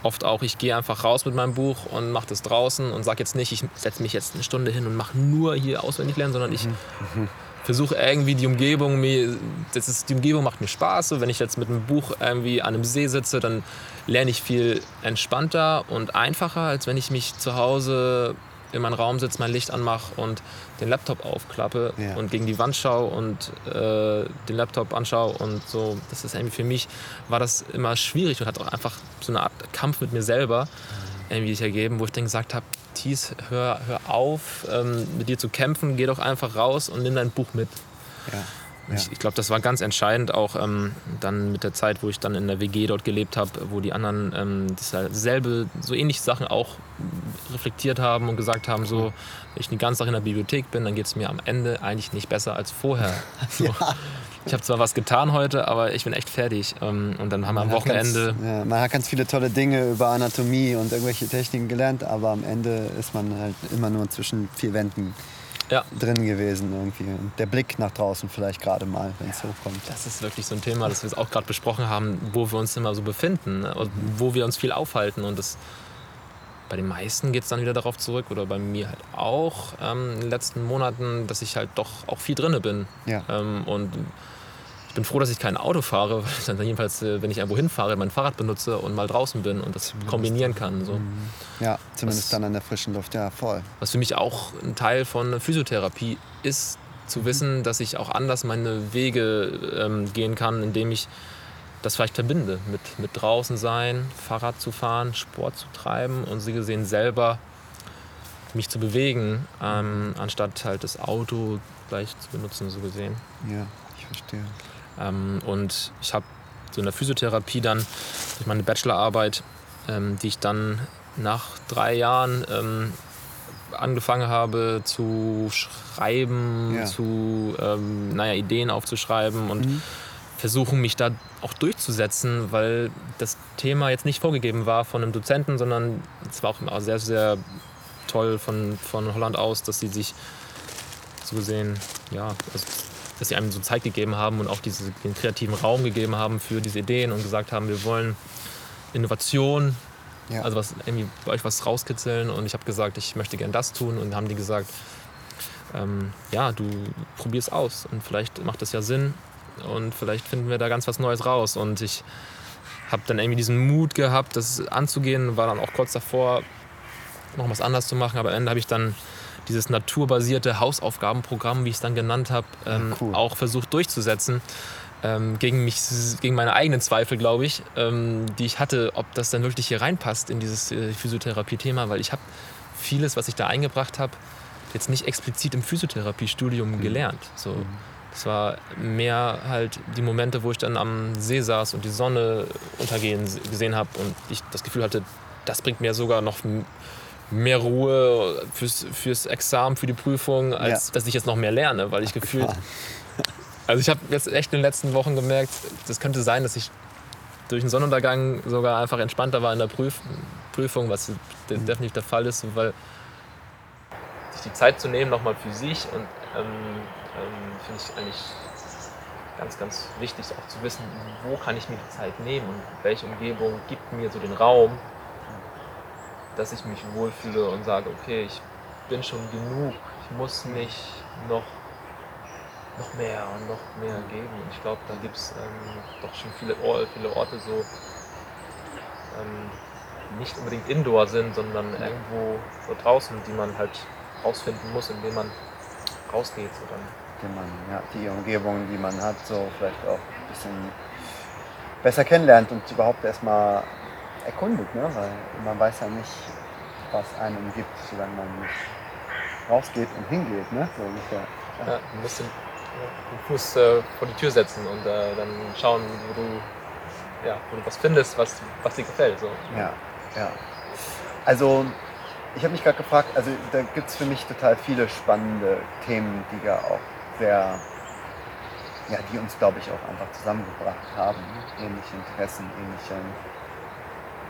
oft auch, ich gehe einfach raus mit meinem Buch und mache das draußen und sage jetzt nicht, ich setze mich jetzt eine Stunde hin und mache nur hier auswendig lernen, sondern ich mhm. Versuche irgendwie die Umgebung, mir, das ist, die Umgebung macht mir Spaß. So, wenn ich jetzt mit einem Buch irgendwie an einem See sitze, dann lerne ich viel entspannter und einfacher, als wenn ich mich zu Hause in meinen Raum sitze, mein Licht anmache und den Laptop aufklappe ja. und gegen die Wand schaue und äh, den Laptop anschaue und so. Das ist irgendwie für mich, war das immer schwierig und hat auch einfach so eine Art Kampf mit mir selber mhm. irgendwie sich ergeben, wo ich dann gesagt habe, Thies, hör, hör auf, ähm, mit dir zu kämpfen, geh doch einfach raus und nimm dein Buch mit. Ja. Ja. Ich, ich glaube, das war ganz entscheidend auch ähm, dann mit der Zeit, wo ich dann in der WG dort gelebt habe, wo die anderen ähm, dasselbe, so ähnliche Sachen auch reflektiert haben und gesagt haben, so, wenn ich den ganzen Tag in der Bibliothek bin, dann geht es mir am Ende eigentlich nicht besser als vorher. So. Ja. Ich habe zwar was getan heute, aber ich bin echt fertig. Ähm, und dann haben wir am Wochenende. Ganz, ja, man hat ganz viele tolle Dinge über Anatomie und irgendwelche Techniken gelernt, aber am Ende ist man halt immer nur zwischen vier Wänden ja. drin gewesen irgendwie. Und der Blick nach draußen vielleicht gerade mal, wenn es ja, hochkommt. Das ist wirklich so ein Thema, das wir auch gerade besprochen haben, wo wir uns immer so befinden, ne? und wo wir uns viel aufhalten. Und das, bei den meisten geht es dann wieder darauf zurück, oder bei mir halt auch ähm, in den letzten Monaten, dass ich halt doch auch viel drinne bin. Ja. Ähm, und bin froh, dass ich kein Auto fahre, weil dann jedenfalls, äh, wenn ich irgendwo hinfahre, mein Fahrrad benutze und mal draußen bin und das kombinieren kann. So. Mhm. Ja, zumindest was, dann an der frischen Luft, ja, voll. Was für mich auch ein Teil von Physiotherapie ist, zu mhm. wissen, dass ich auch anders meine Wege ähm, gehen kann, indem ich das vielleicht verbinde mit, mit draußen sein, Fahrrad zu fahren, Sport zu treiben und sie gesehen selber mich zu bewegen, ähm, anstatt halt das Auto gleich zu benutzen, so gesehen. Ja, ich verstehe. Ähm, und ich habe so in der Physiotherapie dann durch meine Bachelorarbeit, ähm, die ich dann nach drei Jahren ähm, angefangen habe zu schreiben, ja. zu ähm, naja, Ideen aufzuschreiben und mhm. versuchen, mich da auch durchzusetzen, weil das Thema jetzt nicht vorgegeben war von einem Dozenten, sondern es war auch sehr, sehr toll von, von Holland aus, dass sie sich so gesehen, ja, also dass sie einem so Zeit gegeben haben und auch den kreativen Raum gegeben haben für diese Ideen und gesagt haben, wir wollen Innovation, ja. also was, irgendwie bei euch was rauskitzeln. Und ich habe gesagt, ich möchte gern das tun. Und haben die gesagt, ähm, ja, du probierst aus und vielleicht macht das ja Sinn und vielleicht finden wir da ganz was Neues raus. Und ich habe dann irgendwie diesen Mut gehabt, das anzugehen, war dann auch kurz davor, noch was anders zu machen. Aber am Ende habe ich dann dieses naturbasierte Hausaufgabenprogramm, wie ich es dann genannt habe, ähm, cool. auch versucht durchzusetzen. Ähm, gegen mich, gegen meine eigenen Zweifel, glaube ich, ähm, die ich hatte, ob das dann wirklich hier reinpasst in dieses äh, Physiotherapie-Thema, weil ich habe vieles, was ich da eingebracht habe, jetzt nicht explizit im Physiotherapiestudium mhm. gelernt. So. Mhm. Das war mehr halt die Momente, wo ich dann am See saß und die Sonne untergehen gesehen habe und ich das Gefühl hatte, das bringt mir sogar noch mehr Ruhe fürs, fürs Examen, für die Prüfung, als ja. dass ich jetzt noch mehr lerne, weil ich gefühlt. Also ich habe jetzt echt in den letzten Wochen gemerkt, das könnte sein, dass ich durch den Sonnenuntergang sogar einfach entspannter war in der Prüf Prüfung, was mhm. definitiv der Fall ist, weil sich die Zeit zu nehmen nochmal für sich und ähm, ähm, finde ich eigentlich ganz, ganz wichtig auch zu wissen, wo kann ich mir die Zeit nehmen und welche Umgebung gibt mir so den Raum, dass ich mich wohlfühle und sage, okay, ich bin schon genug, ich muss nicht noch, noch mehr und noch mehr geben. Und ich glaube, da gibt es ähm, doch schon viele, viele Orte so, ähm, nicht unbedingt indoor sind, sondern irgendwo so draußen, die man halt rausfinden muss, indem man rausgeht. So dann. Die, man, ja, die Umgebung, die man hat, so vielleicht auch ein bisschen besser kennenlernt und überhaupt erstmal erkundet, ne? weil man weiß ja nicht, was einem umgibt, solange man nicht rausgeht und hingeht. Ne? So ungefähr. Ja. ja du musst den, den Fuß äh, vor die Tür setzen und äh, dann schauen, wo du, ja, wo du was findest, was, was dir gefällt. So. Ja, ja. Also ich habe mich gerade gefragt, also da gibt es für mich total viele spannende Themen, die ja auch sehr, ja, die uns glaube ich auch einfach zusammengebracht haben. Ähnliche Interessen, ähnliche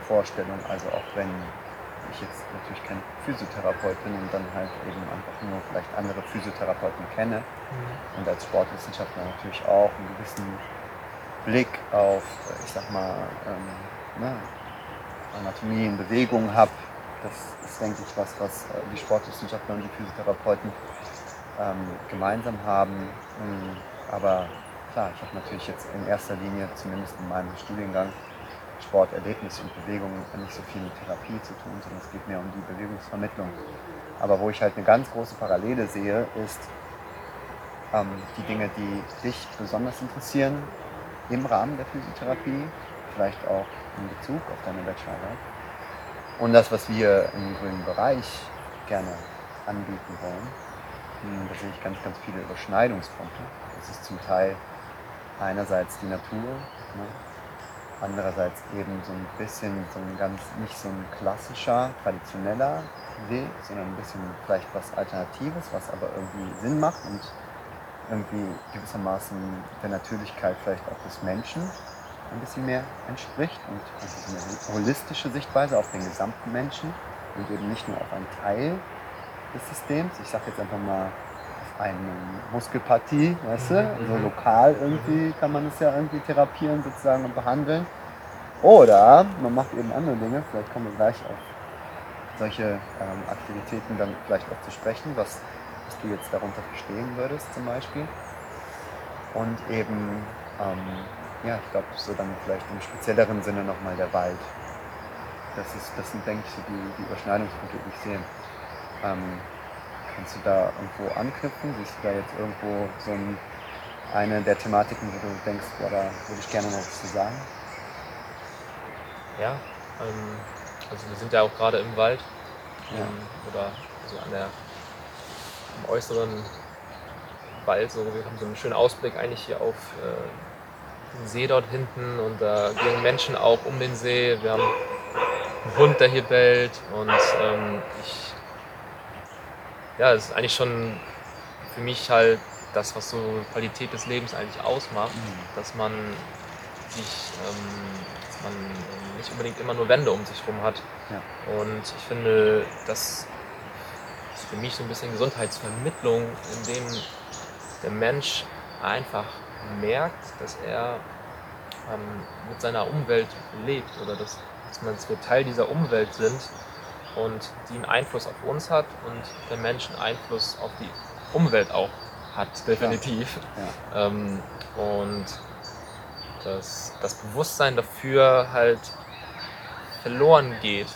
Vorstellung. Also auch wenn ich jetzt natürlich kein Physiotherapeut bin und dann halt eben einfach nur vielleicht andere Physiotherapeuten kenne mhm. und als Sportwissenschaftler natürlich auch einen gewissen Blick auf, ich sag mal, ähm, ne, Anatomie in Bewegung habe. Das ist, denke ich, was, was äh, die Sportwissenschaftler und die Physiotherapeuten ähm, gemeinsam haben. Ähm, aber klar, ich habe natürlich jetzt in erster Linie, zumindest in meinem Studiengang, Sport, Erlebnis und Bewegung nicht so viel mit Therapie zu tun, sondern es geht mehr um die Bewegungsvermittlung. Aber wo ich halt eine ganz große Parallele sehe, ist ähm, die Dinge, die dich besonders interessieren im Rahmen der Physiotherapie, vielleicht auch in Bezug auf deine Bachelorarbeit. Und das, was wir im grünen Bereich gerne anbieten wollen, hm, da sehe ich ganz, ganz viele Überschneidungspunkte. Das ist zum Teil einerseits die Natur, ne? Andererseits eben so ein bisschen so ein ganz, nicht so ein klassischer, traditioneller Weg, sondern ein bisschen vielleicht was Alternatives, was aber irgendwie Sinn macht und irgendwie gewissermaßen der Natürlichkeit vielleicht auch des Menschen ein bisschen mehr entspricht und also eine holistische Sichtweise auf den gesamten Menschen und eben nicht nur auf einen Teil des Systems. Ich sage jetzt einfach mal eine Muskelpartie, weißt du, mhm. also lokal irgendwie kann man es ja irgendwie therapieren sozusagen und behandeln. Oder man macht eben andere Dinge, vielleicht kommen wir gleich auf solche ähm, Aktivitäten dann vielleicht auch zu sprechen, was, was du jetzt darunter verstehen würdest zum Beispiel. Und eben ähm, ja, ich glaube, so dann vielleicht im spezielleren Sinne nochmal der Wald. Das, ist, das sind, denke ich, so die, die Überschneidungspunkte, die ich sehe. Ähm, kannst du da irgendwo anknüpfen? Siehst du da jetzt irgendwo so ein, eine der Thematiken, wo du denkst, boah, da würde ich gerne noch was zu sagen? Ja, ähm, also wir sind ja auch gerade im Wald ja. ähm, oder so an der am äußeren Wald, so wir haben so einen schönen Ausblick eigentlich hier auf äh, den See dort hinten und da gehen Menschen auch um den See. Wir haben einen Hund, der hier bellt und ähm, ich, ja, es ist eigentlich schon für mich halt das, was so Qualität des Lebens eigentlich ausmacht, mhm. dass man sich, ähm, dass man nicht unbedingt immer nur Wände um sich herum hat. Ja. Und ich finde, das ist für mich so ein bisschen Gesundheitsvermittlung, in dem der Mensch einfach merkt, dass er ähm, mit seiner Umwelt lebt oder dass, dass, man, dass wir Teil dieser Umwelt sind und die einen Einfluss auf uns hat und der Mensch einen Einfluss auf die Umwelt auch hat, definitiv. Ja. Ja. Ähm, und dass das Bewusstsein dafür halt verloren geht,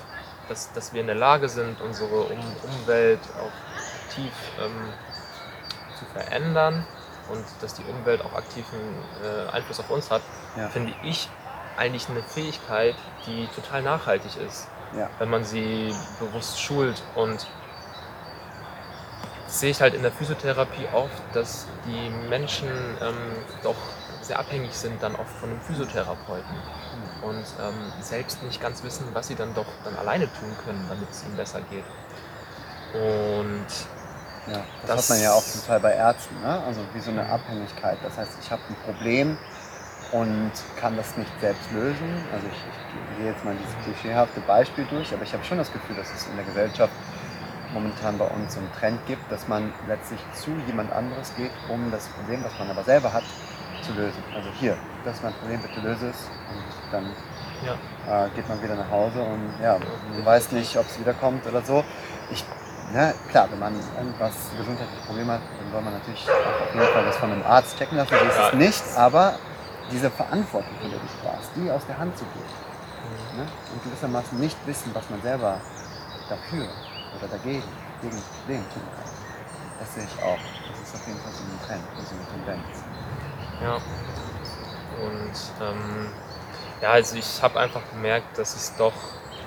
dass, dass wir in der Lage sind, unsere um Umwelt auch aktiv ähm, zu verändern und dass die Umwelt auch aktiven äh, Einfluss auf uns hat, ja. finde ich eigentlich eine Fähigkeit, die total nachhaltig ist, ja. wenn man sie bewusst schult. Und das sehe ich halt in der Physiotherapie oft, dass die Menschen ähm, doch sehr abhängig sind dann oft von einem Physiotherapeuten mhm. und ähm, selbst nicht ganz wissen, was sie dann doch dann alleine tun können, damit es ihnen besser geht. Und ja, das, das, hat man ja auch zum Teil bei Ärzten, ne? also wie so eine Abhängigkeit. Das heißt, ich habe ein Problem und kann das nicht selbst lösen. Also ich, ich gehe jetzt mal dieses klischeehafte Beispiel durch, aber ich habe schon das Gefühl, dass es in der Gesellschaft momentan bei uns so einen Trend gibt, dass man letztlich zu jemand anderes geht, um das Problem, was man aber selber hat, zu lösen. Also hier, das ist mein Problem, bitte löse es. Und dann ja. äh, geht man wieder nach Hause und ja, man weiß nicht, ob es wiederkommt oder so. Ich Ne, klar, wenn man irgendwas gesundheitliche Probleme hat, dann soll man natürlich auch auf jeden Fall das von einem Arzt checken lassen, so ist es nicht, aber diese Verantwortung, von der du sprachst, die aus der Hand zu geben ne, und gewissermaßen nicht wissen, was man selber dafür oder dagegen, gegen das Problem tun kann. Das sehe ich auch. Das ist auf jeden Fall so ein Trend, so eine Tendenz. Ja. Und ähm, ja, also ich habe einfach gemerkt, dass es doch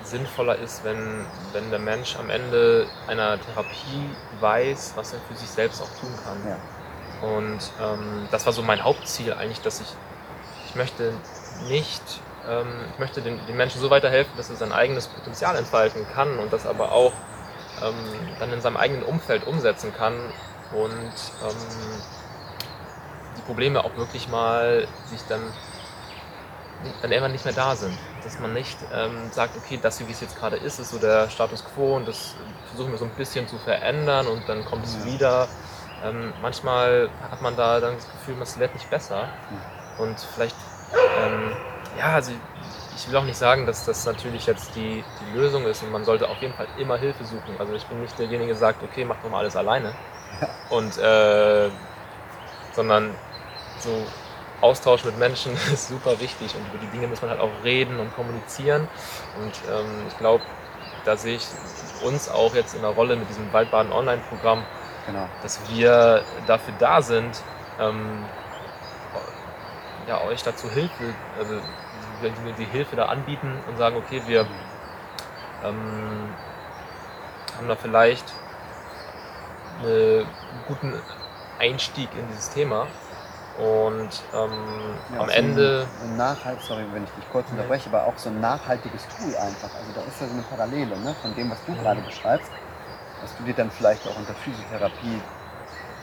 sinnvoller ist, wenn, wenn der Mensch am Ende einer Therapie weiß, was er für sich selbst auch tun kann. Ja. Und ähm, das war so mein Hauptziel eigentlich, dass ich, ich möchte nicht, ähm, ich möchte den, den Menschen so weiterhelfen, dass er sein eigenes Potenzial entfalten kann und das aber auch ähm, dann in seinem eigenen Umfeld umsetzen kann und ähm, die Probleme auch wirklich mal sich dann dann irgendwann nicht mehr da sind. dass man nicht ähm, sagt, okay, das, wie es jetzt gerade ist, ist so der Status quo und das versuchen wir so ein bisschen zu verändern und dann kommt es wieder. Ähm, manchmal hat man da dann das Gefühl, es wird nicht besser. Und vielleicht, ähm, ja, also ich will auch nicht sagen, dass das natürlich jetzt die, die Lösung ist und man sollte auf jeden Fall immer Hilfe suchen. Also ich bin nicht derjenige, der sagt, okay, mach doch mal alles alleine. Und, äh, sondern so Austausch mit Menschen ist super wichtig und über die Dinge muss man halt auch reden und kommunizieren. Und ähm, ich glaube, da sehe ich uns auch jetzt in der Rolle mit diesem Waldbaden Online-Programm, genau. dass wir dafür da sind, ähm, ja, euch dazu Hilfe, also wenn wir die Hilfe da anbieten und sagen, okay, wir ähm, haben da vielleicht einen guten Einstieg in dieses Thema und ähm, ja, am Ende. Ein, ein nachhalt, sorry, wenn ich dich kurz unterbreche, aber auch so ein nachhaltiges Tool einfach. Also da ist ja so eine Parallele ne, von dem, was du mhm. gerade beschreibst, was du dir dann vielleicht auch unter Physiotherapie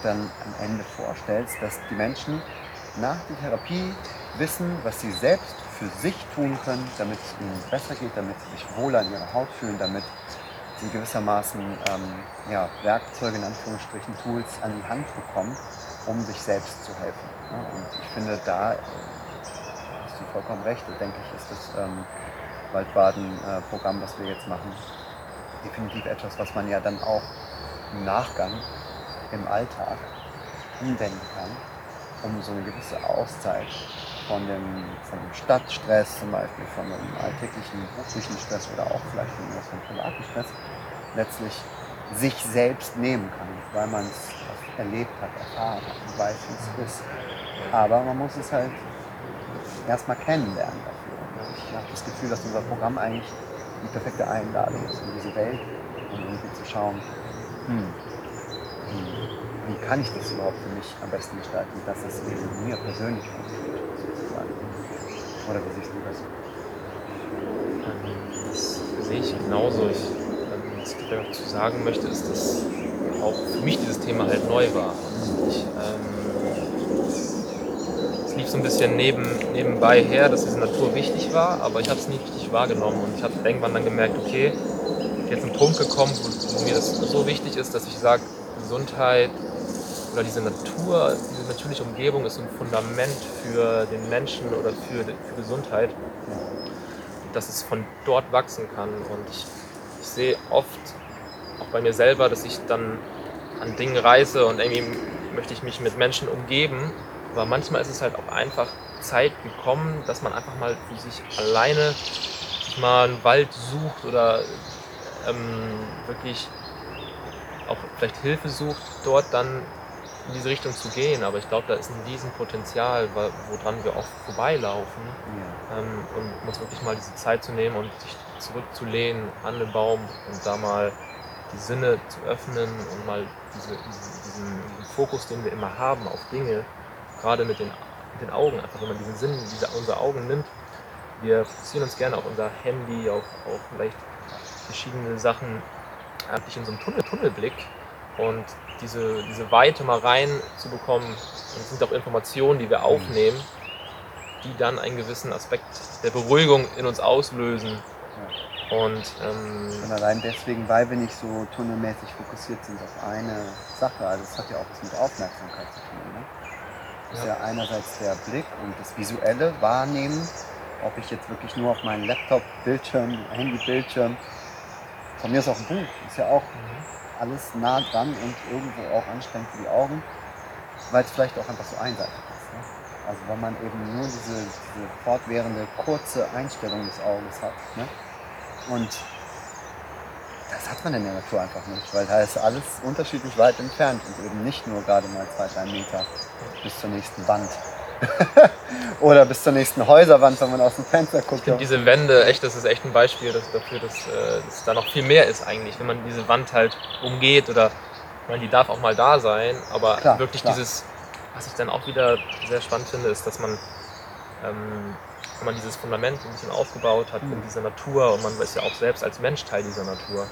dann am Ende vorstellst, dass die Menschen nach der Therapie wissen, was sie selbst für sich tun können, damit es ihnen besser geht, damit sie sich wohler in ihrer Haut fühlen, damit sie gewissermaßen ähm, ja, Werkzeuge, in Anführungsstrichen, Tools an die Hand bekommen, um sich selbst zu helfen. Und ich finde, da äh, hast du vollkommen recht. Und denke ich, ist das ähm, Waldbaden-Programm, was wir jetzt machen, definitiv etwas, was man ja dann auch im Nachgang, im Alltag anwenden kann, um so eine gewisse Auszeit von dem, von dem Stadtstress zum Beispiel, von dem alltäglichen beruflichen Stress oder auch vielleicht von dem privaten Stress letztlich sich selbst nehmen kann, weil man es erlebt hat, erfahren hat und weiß, wie es ist. Aber man muss es halt erstmal kennenlernen dafür. Und ich habe das Gefühl, dass unser Programm eigentlich die perfekte Einladung ist in diese Welt und irgendwie zu schauen, hm, wie, wie, kann ich das überhaupt für mich am besten gestalten, dass es mir persönlich funktioniert, sozusagen. Oder wie siehst du das? Das sehe ich genauso. Ich, was ich noch zu sagen möchte, ist, dass auch für mich dieses Thema halt neu war. Ich, ähm, es lief so ein bisschen neben, nebenbei her, dass diese Natur wichtig war, aber ich habe es nie richtig wahrgenommen und ich habe irgendwann dann gemerkt, okay, jetzt einen Punkt gekommen, wo, wo mir das so wichtig ist, dass ich sage, Gesundheit oder diese Natur, diese natürliche Umgebung ist ein Fundament für den Menschen oder für, für Gesundheit, dass es von dort wachsen kann. Und ich, ich sehe oft auch bei mir selber, dass ich dann an Dingen reise und irgendwie möchte ich mich mit Menschen umgeben. Aber manchmal ist es halt auch einfach Zeit gekommen, dass man einfach mal für sich alleine sich mal einen Wald sucht oder ähm, wirklich auch vielleicht Hilfe sucht, dort dann in diese Richtung zu gehen. Aber ich glaube, da ist ein Riesenpotenzial, woran wir auch vorbeilaufen. Ja. Ähm, und uns wirklich mal diese Zeit zu nehmen und sich zurückzulehnen an den Baum und da mal die Sinne zu öffnen und mal diese, diesen, diesen, Fokus, den wir immer haben auf Dinge, gerade mit den, mit den Augen, einfach wenn man diesen Sinn, diese, unsere Augen nimmt, wir fokussieren uns gerne auf unser Handy, auf, auf vielleicht verschiedene Sachen, eigentlich in so einem Tunnel, Tunnelblick und diese, diese Weite mal rein zu bekommen. Und es sind auch Informationen, die wir aufnehmen, die dann einen gewissen Aspekt der Beruhigung in uns auslösen. Und, ähm, und allein deswegen, weil wir nicht so tunnelmäßig fokussiert sind auf eine Sache, also es hat ja auch was mit Aufmerksamkeit zu tun. Ne? Das ja. ist ja einerseits der Blick und das visuelle Wahrnehmen, ob ich jetzt wirklich nur auf meinen Laptop-Bildschirm, Handy-Bildschirm, von mir ist auch ein Buch, ist ja auch mhm. Alles nah dran und irgendwo auch anstrengend für die Augen, weil es vielleicht auch einfach so einseitig ist. Ne? Also weil man eben nur diese, diese fortwährende kurze Einstellung des Auges hat. Ne? Und das hat man in der Natur einfach nicht, weil da ist alles unterschiedlich weit entfernt und eben nicht nur gerade mal zwei, drei Meter bis zur nächsten Wand. Oder bis zur nächsten Häuserwand, wenn man aus dem Fenster guckt. Ich finde diese Wände, echt, das ist echt ein Beispiel dafür, dass, äh, dass da noch viel mehr ist eigentlich, wenn man diese Wand halt umgeht oder man die darf auch mal da sein, aber klar, wirklich klar. dieses, was ich dann auch wieder sehr spannend finde, ist, dass man ähm, wenn man dieses Fundament ein bisschen aufgebaut hat mhm. in dieser Natur und man ist ja auch selbst als Mensch Teil dieser Natur,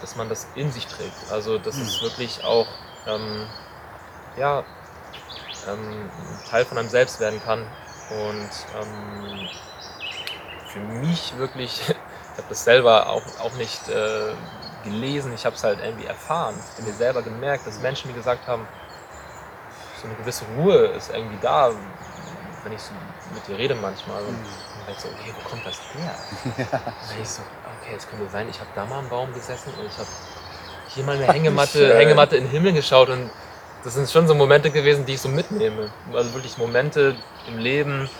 dass man das in sich trägt. Also dass mhm. es wirklich auch ähm, ja, ähm, Teil von einem selbst werden kann. Und ähm, für mich wirklich, ich habe das selber auch, auch nicht äh, gelesen, ich habe es halt irgendwie erfahren, ich habe mir selber gemerkt, dass Menschen mir gesagt haben, so eine gewisse Ruhe ist irgendwie da, wenn ich so mit dir rede manchmal. Und mhm. dann ich so, okay, wo kommt das her? Ja. Und dann ich so, okay, es könnte sein, ich habe da mal am Baum gesessen und ich habe hier mal eine Hängematte, Hängematte in den Himmel geschaut und das sind schon so Momente gewesen, die ich so mitnehme. Also wirklich Momente im Leben,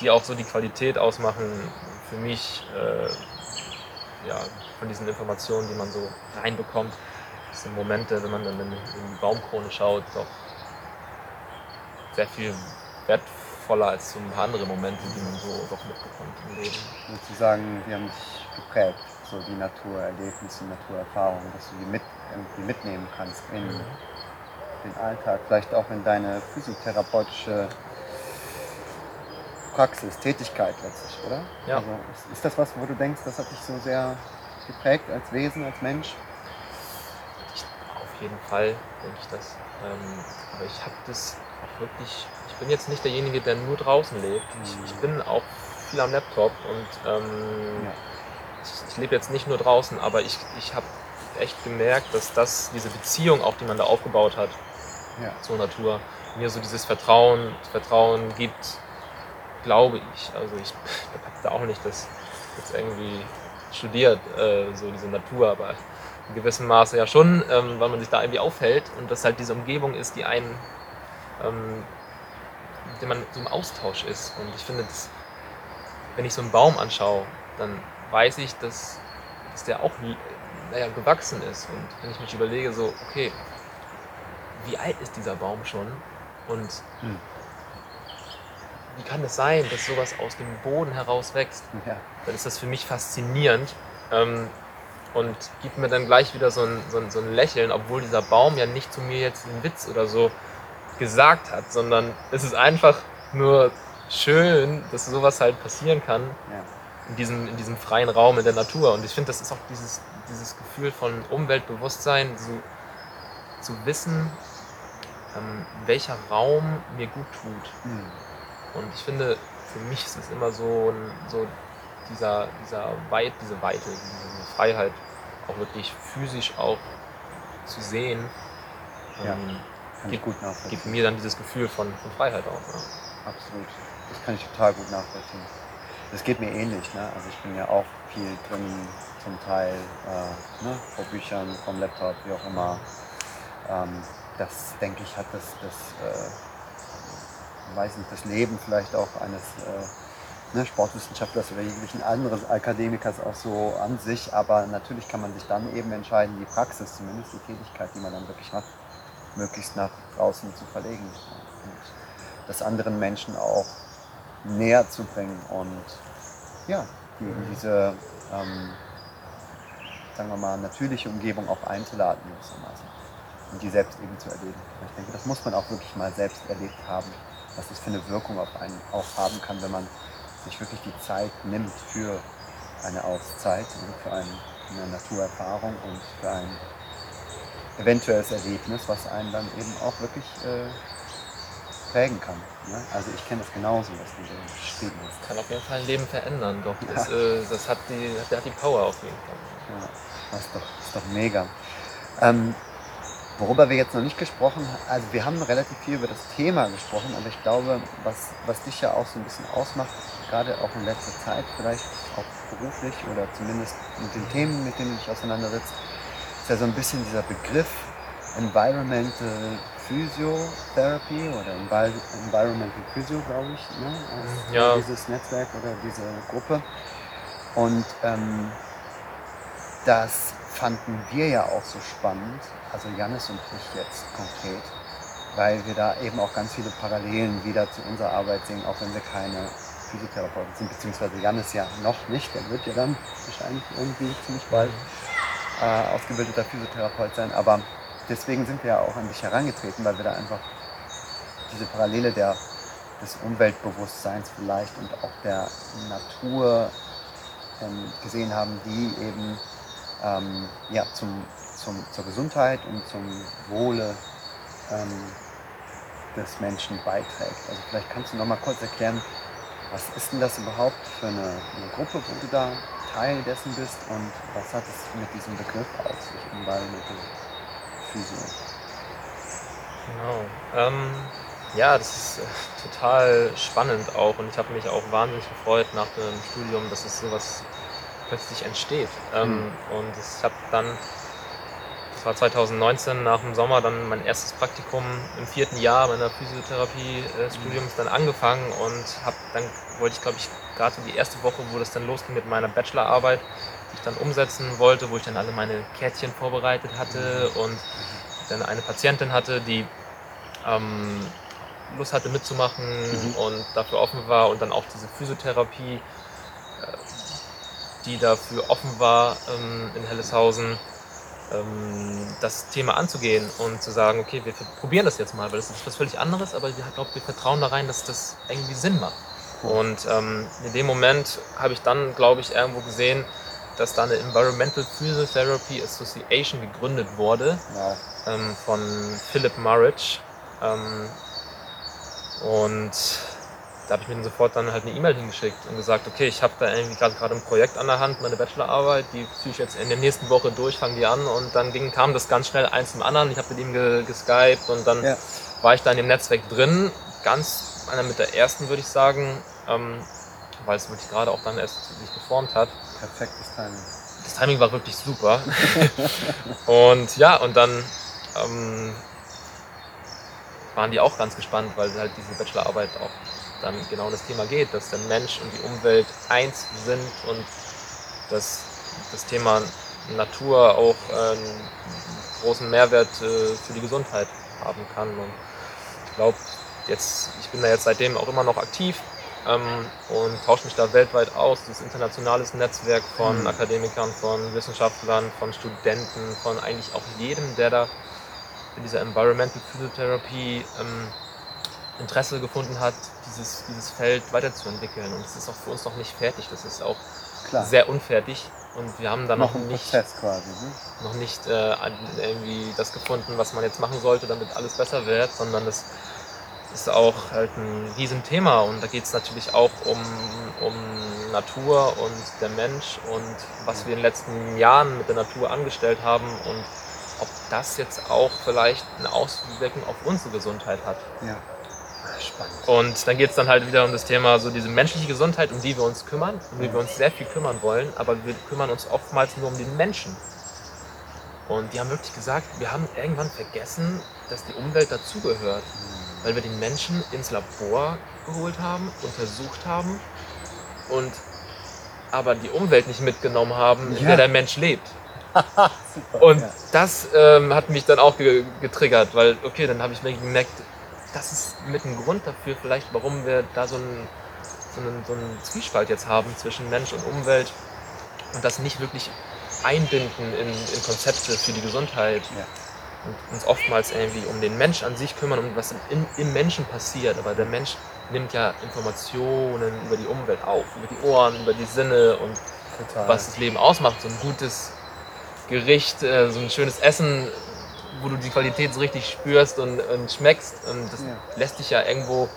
die auch so die Qualität ausmachen für mich, äh, ja, von diesen Informationen, die man so reinbekommt. Das sind Momente, wenn man dann in, die Baumkrone schaut, doch sehr viel wertvoller als so ein paar andere Momente, die man so doch mitbekommt im Leben. Sozusagen, die haben dich geprägt, so die Naturerlebnisse, Naturerfahrungen, dass du die mit, irgendwie mitnehmen kannst in mhm. Den Alltag, vielleicht auch in deine physiotherapeutische Praxis, Tätigkeit letztlich, oder? Ja. Also ist, das was, wo du denkst, das hat dich so sehr geprägt als Wesen, als Mensch? Ich, auf jeden Fall denke ich das. Ähm, aber ich habe das auch wirklich, ich bin jetzt nicht derjenige, der nur draußen lebt. Ich, mhm. ich bin auch viel am Laptop und ähm, ja. ich, ich lebe jetzt nicht nur draußen, aber ich, ich habe echt gemerkt, dass das, diese Beziehung auch, die man da aufgebaut hat ja. zur Natur, mir so dieses Vertrauen, Vertrauen gibt, glaube ich. Also ich, ich habe da auch nicht das jetzt irgendwie studiert, äh, so diese Natur, aber in gewissem Maße ja schon, ähm, weil man sich da irgendwie aufhält und das halt diese Umgebung ist, die einen, ähm, mit dem man so im Austausch ist. Und ich finde, das, wenn ich so einen Baum anschaue, dann weiß ich, dass, dass der auch naja, gewachsen ist. Und wenn ich mich überlege, so, okay, wie alt ist dieser Baum schon? Und hm wie kann es sein, dass sowas aus dem Boden heraus wächst? Ja. Dann ist das für mich faszinierend ähm, und gibt mir dann gleich wieder so ein, so, ein, so ein Lächeln, obwohl dieser Baum ja nicht zu mir jetzt einen Witz oder so gesagt hat, sondern es ist einfach nur schön, dass sowas halt passieren kann ja. in, diesem, in diesem freien Raum in der Natur. Und ich finde, das ist auch dieses, dieses Gefühl von Umweltbewusstsein, so, zu wissen, ähm, welcher Raum mir gut tut. Mhm. Und ich finde, für mich ist es immer so, so dieser, dieser Weit, diese Weite, diese Freiheit, auch wirklich physisch auch zu sehen, ja, ähm, gibt, gibt, mir dann dieses Gefühl von, von Freiheit auch. Ja. Absolut. Das kann ich total gut nachvollziehen. Das geht mir ähnlich. Ne? Also ich bin ja auch viel drin, zum Teil äh, ne, vor Büchern, vom Laptop, wie auch immer. Ähm, das denke ich hat das, das äh, weiß nicht, das Leben vielleicht auch eines äh, ne, Sportwissenschaftlers oder jeglichen anderen Akademikers auch so an sich. Aber natürlich kann man sich dann eben entscheiden, die Praxis, zumindest die Tätigkeit, die man dann wirklich hat, möglichst nach draußen zu verlegen und das anderen Menschen auch näher zu bringen. Und ja, die in diese, ähm, sagen wir mal, natürliche Umgebung auch einzuladen gewissermaßen und die selbst eben zu erleben. Ich denke, das muss man auch wirklich mal selbst erlebt haben was das für eine Wirkung auf einen auch haben kann, wenn man sich wirklich die Zeit nimmt für eine Auszeit und für eine, eine Naturerfahrung und für ein eventuelles Erlebnis, was einen dann eben auch wirklich äh, prägen kann. Ne? Also ich kenne das genauso, was du beschrieben hast. Kann auf jeden Fall ein Leben verändern, doch. Ja. Das, äh, das, hat die, das hat die Power auf jeden Fall. Ja, das ist doch, das ist doch mega. Ähm, Worüber wir jetzt noch nicht gesprochen haben, also wir haben relativ viel über das Thema gesprochen, aber ich glaube, was, was dich ja auch so ein bisschen ausmacht, gerade auch in letzter Zeit, vielleicht auch beruflich oder zumindest mit den Themen, mit denen du dich auseinandersetzt, ist ja so ein bisschen dieser Begriff Environmental Physiotherapy oder Environmental Physio, glaube ich, ne? Also ja. dieses Netzwerk oder diese Gruppe. Und ähm, das fanden wir ja auch so spannend, also Jannis und ich jetzt konkret, weil wir da eben auch ganz viele Parallelen wieder zu unserer Arbeit sehen, auch wenn wir keine Physiotherapeuten sind, beziehungsweise Jannis ja noch nicht, der wird ja dann wahrscheinlich irgendwie ziemlich bald äh, ausgebildeter Physiotherapeut sein, aber deswegen sind wir ja auch an dich herangetreten, weil wir da einfach diese Parallele der, des Umweltbewusstseins vielleicht und auch der Natur ähm, gesehen haben, die eben ähm, ja, zum, zum, zur Gesundheit und zum Wohle ähm, des Menschen beiträgt. Also vielleicht kannst du noch mal kurz erklären, Was ist denn das überhaupt für eine, eine Gruppe, wo du da Teil dessen bist und was hat es mit diesem Begriff auf sich, Environmental Physio? Genau. Ähm, ja, das ist äh, total spannend auch und ich habe mich auch wahnsinnig gefreut nach dem Studium, dass es sowas plötzlich entsteht. Ähm, mhm. Und ich habe dann, das war 2019 nach dem Sommer, dann mein erstes Praktikum im vierten Jahr meiner Physiotherapie-Studiums dann angefangen und habe dann wollte ich glaube ich gerade so die erste Woche, wo das dann losging mit meiner Bachelorarbeit, die ich dann umsetzen wollte, wo ich dann alle meine Kärtchen vorbereitet hatte und dann eine Patientin hatte, die ähm, Lust hatte mitzumachen mhm. und dafür offen war und dann auch diese Physiotherapie, äh, die dafür offen war ähm, in Helleshausen, das Thema anzugehen und zu sagen, okay, wir probieren das jetzt mal, weil das ist was völlig anderes, aber ich glaube, wir vertrauen da rein, dass das irgendwie Sinn macht. Und ähm, in dem Moment habe ich dann, glaube ich, irgendwo gesehen, dass da eine Environmental Physiotherapy Association gegründet wurde wow. ähm, von Philip Marich. Ähm, und da habe ich mir dann sofort dann halt eine E-Mail hingeschickt und gesagt, okay, ich habe da irgendwie gerade ein Projekt an der Hand, meine Bachelorarbeit, die ziehe ich jetzt in der nächsten Woche durch, fange die an und dann ging, kam das ganz schnell eins zum anderen. Ich habe mit ihm ge geskypt und dann ja. war ich da in dem Netzwerk drin, ganz einer mit der ersten, würde ich sagen, ähm, weil es wirklich gerade auch dann erst sich geformt hat. Perfektes Timing. Das Timing war wirklich super. und ja, und dann ähm, waren die auch ganz gespannt, weil halt diese Bachelorarbeit auch dann genau das Thema geht, dass der Mensch und die Umwelt eins sind und dass das Thema Natur auch einen großen Mehrwert äh, für die Gesundheit haben kann. Und ich glaube, jetzt, ich bin da jetzt seitdem auch immer noch aktiv ähm, und tausche mich da weltweit aus. Das internationales Netzwerk von mhm. Akademikern, von Wissenschaftlern, von Studenten, von eigentlich auch jedem, der da in dieser Environmental Physiotherapy ähm, Interesse gefunden hat, dieses, dieses Feld weiterzuentwickeln. Und es ist auch für uns noch nicht fertig. Das ist auch Klar. sehr unfertig. Und wir haben da noch, noch nicht, quasi, ne? noch nicht äh, irgendwie das gefunden, was man jetzt machen sollte, damit alles besser wird, sondern das ist auch halt ein Riesenthema und da geht es natürlich auch um, um Natur und der Mensch und was wir in den letzten Jahren mit der Natur angestellt haben und ob das jetzt auch vielleicht eine Auswirkung auf unsere Gesundheit hat. Ja. Spannend. Und dann geht es dann halt wieder um das Thema, so diese menschliche Gesundheit, um die wir uns kümmern, um die wir uns sehr viel kümmern wollen, aber wir kümmern uns oftmals nur um den Menschen. Und die haben wirklich gesagt, wir haben irgendwann vergessen, dass die Umwelt dazugehört. Weil wir den Menschen ins Labor geholt haben, untersucht haben und aber die Umwelt nicht mitgenommen haben, ja. in der der Mensch lebt. Super, und ja. das ähm, hat mich dann auch ge getriggert, weil, okay, dann habe ich mir gemerkt, das ist mit ein Grund dafür vielleicht, warum wir da so einen, so, einen, so einen Zwiespalt jetzt haben zwischen Mensch und Umwelt und das nicht wirklich einbinden in, in Konzepte für die Gesundheit. Ja und uns oftmals irgendwie um den Mensch an sich kümmern, um was im, im Menschen passiert. Aber der Mensch nimmt ja Informationen über die Umwelt auf, über die Ohren, über die Sinne und Total. was das Leben ausmacht. So ein gutes Gericht, äh, so ein schönes Essen, wo du die Qualität so richtig spürst und, und schmeckst. Und das ja. lässt dich ja irgendwo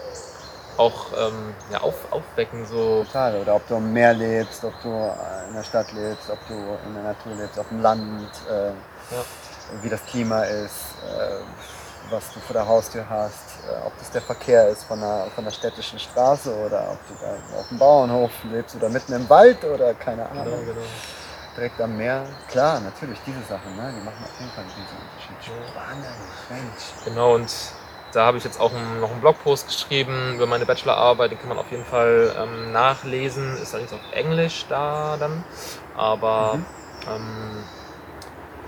auch ähm, ja, auf, aufwecken. So. Total. Oder ob du am Meer lebst, ob du in der Stadt lebst, ob du in der Natur lebst, auf dem Land. Äh, ja wie das Klima ist, äh, was du vor der Haustür hast, äh, ob das der Verkehr ist von der, von der städtischen Straße oder ob du da auf dem Bauernhof lebst oder mitten im Wald oder keine Ahnung. Genau, genau. Direkt am Meer. Klar, natürlich, diese Sachen, ne, die machen auf jeden Fall diesen Unterschied. Spannend, Mensch. Genau, und da habe ich jetzt auch einen, noch einen Blogpost geschrieben über meine Bachelorarbeit, den kann man auf jeden Fall ähm, nachlesen. Ist allerdings auf Englisch da dann, aber mhm. ähm,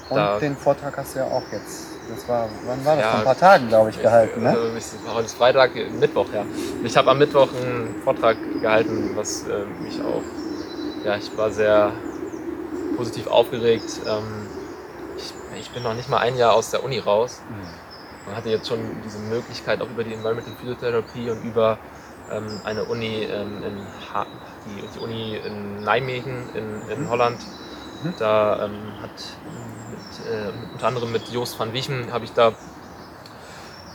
und da, den Vortrag hast du ja auch jetzt. Das war, wann war das? Ja, Vor ein paar Tagen, glaube ich, gehalten, ne? Äh, heute ist Freitag, Mittwoch, ja. Ich habe am Mittwoch einen Vortrag gehalten, was äh, mich auch, ja, ich war sehr positiv aufgeregt. Ähm, ich, ich, bin noch nicht mal ein Jahr aus der Uni raus. Mhm. Man hatte jetzt schon diese Möglichkeit, auch über die Environmental Physiotherapie und über ähm, eine Uni ähm, in ha die, die, Uni in Nijmegen in, in mhm. Holland. Mhm. Da ähm, hat äh, unter anderem mit Joost van Wiechen habe ich da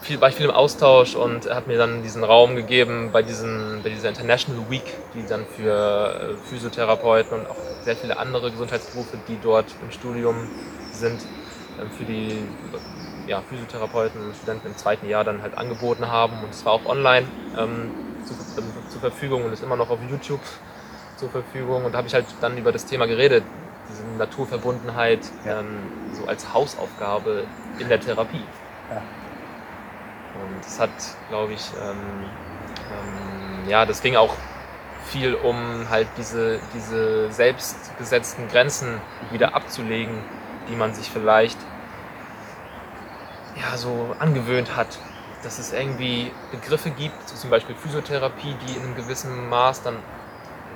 viel, war ich viel im Austausch und er hat mir dann diesen Raum gegeben bei, diesen, bei dieser International Week, die dann für äh, Physiotherapeuten und auch sehr viele andere Gesundheitsberufe, die dort im Studium sind, ähm, für die ja, Physiotherapeuten und Studenten im zweiten Jahr dann halt angeboten haben. Und es war auch online ähm, zu, ähm, zur Verfügung und ist immer noch auf YouTube zur Verfügung. Und da habe ich halt dann über das Thema geredet, diese Naturverbundenheit ja. ähm, so als Hausaufgabe in der Therapie. Ja. Und es hat, glaube ich, ähm, ähm, ja, das ging auch viel um halt diese, diese selbstgesetzten Grenzen wieder abzulegen, die man sich vielleicht ja, so angewöhnt hat. Dass es irgendwie Begriffe gibt, zum Beispiel Physiotherapie, die in einem gewissen Maß dann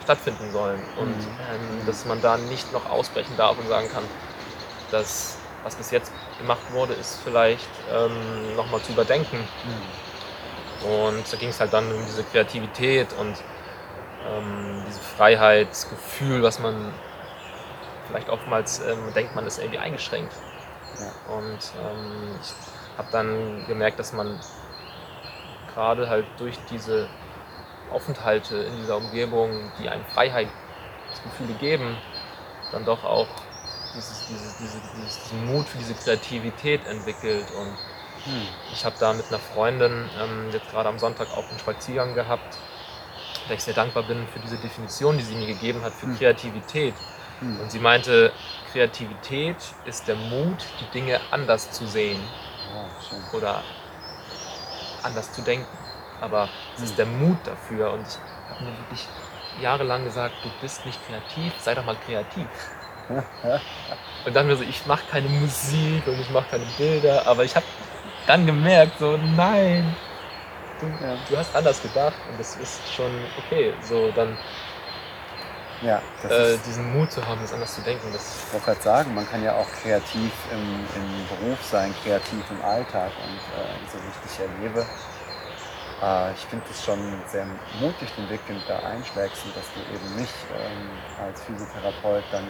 stattfinden sollen. Und mhm. ähm, dass man da nicht noch ausbrechen darf und sagen kann, dass was bis jetzt gemacht wurde, ist vielleicht ähm, nochmal zu überdenken. Mhm. Und da ging es halt dann um diese Kreativität und ähm, dieses Freiheitsgefühl, was man vielleicht oftmals ähm, denkt, man ist irgendwie eingeschränkt. Ja. Und ähm, ich habe dann gemerkt, dass man gerade halt durch diese Aufenthalte in dieser Umgebung, die einem Freiheitsgefühle geben, dann doch auch dieses, dieses, diese, diesen Mut für diese Kreativität entwickelt. Und hm. ich habe da mit einer Freundin ähm, jetzt gerade am Sonntag auch einen Spaziergang gehabt, da ich sehr dankbar bin für diese Definition, die sie mir gegeben hat für hm. Kreativität. Hm. Und sie meinte, Kreativität ist der Mut, die Dinge anders zu sehen oh, oder anders zu denken. Aber es ist hm. der Mut dafür. Und ich habe mir wirklich jahrelang gesagt, du bist nicht kreativ, sei doch mal kreativ. Und dann mir so, ich mache keine Musik und ich mache keine Bilder, aber ich habe dann gemerkt, so nein, du, ja. du, hast anders gedacht und das ist schon okay. So dann ja, äh, diesen Mut zu haben, das anders zu denken. Das ich wollte gerade sagen, man kann ja auch kreativ im, im Beruf sein, kreativ im Alltag und äh, so wie ich dich erlebe, äh, ich finde es schon sehr mutig, den Weg, den du da einschlägst und dass du eben nicht ähm, als Physiotherapeut dann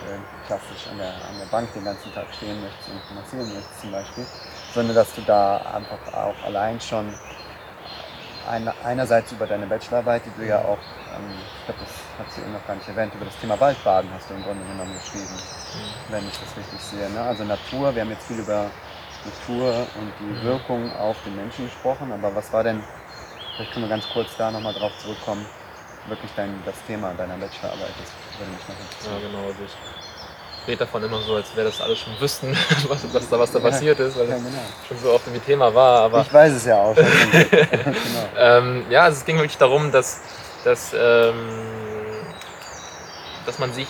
klassisch an der, an der Bank den ganzen Tag stehen möchtest und massieren möchtest zum Beispiel, sondern dass du da einfach auch allein schon eine, einerseits über deine Bachelorarbeit, die du ja auch, ähm, ich glaube, das hat sie eben noch gar nicht erwähnt, über das Thema Waldbaden hast du im Grunde genommen geschrieben, mhm. wenn ich das richtig sehe. Ne? Also Natur, wir haben jetzt viel über Natur und die mhm. Wirkung auf den Menschen gesprochen, aber was war denn Vielleicht können wir ganz kurz da nochmal drauf zurückkommen. Wirklich dein, das Thema deiner Bachelorarbeit, das würde mich noch interessieren. Ja, genau. Also ich rede davon immer so, als wäre das alles schon wüssten, was, was, da, was da passiert ist, weil ja, genau. es schon so oft irgendwie Thema war. Aber ich weiß es ja auch. genau. ähm, ja, also es ging wirklich darum, dass, dass, ähm, dass man sich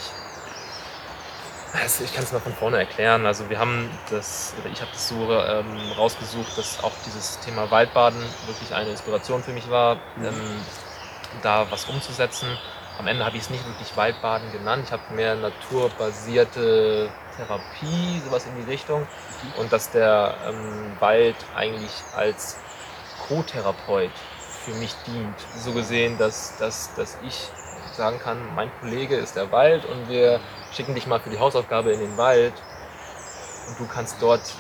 also ich kann es mal von vorne erklären. Also wir haben das, oder ich habe das so ähm, rausgesucht, dass auch dieses Thema Waldbaden wirklich eine Inspiration für mich war, mhm. ähm, da was umzusetzen. Am Ende habe ich es nicht wirklich Waldbaden genannt. Ich habe mehr naturbasierte Therapie, sowas in die Richtung. Mhm. Und dass der ähm, Wald eigentlich als Co-Therapeut für mich dient. So gesehen, dass, dass, dass ich sagen kann, mein Kollege ist der Wald und wir schicken dich mal für die Hausaufgabe in den Wald und du kannst dort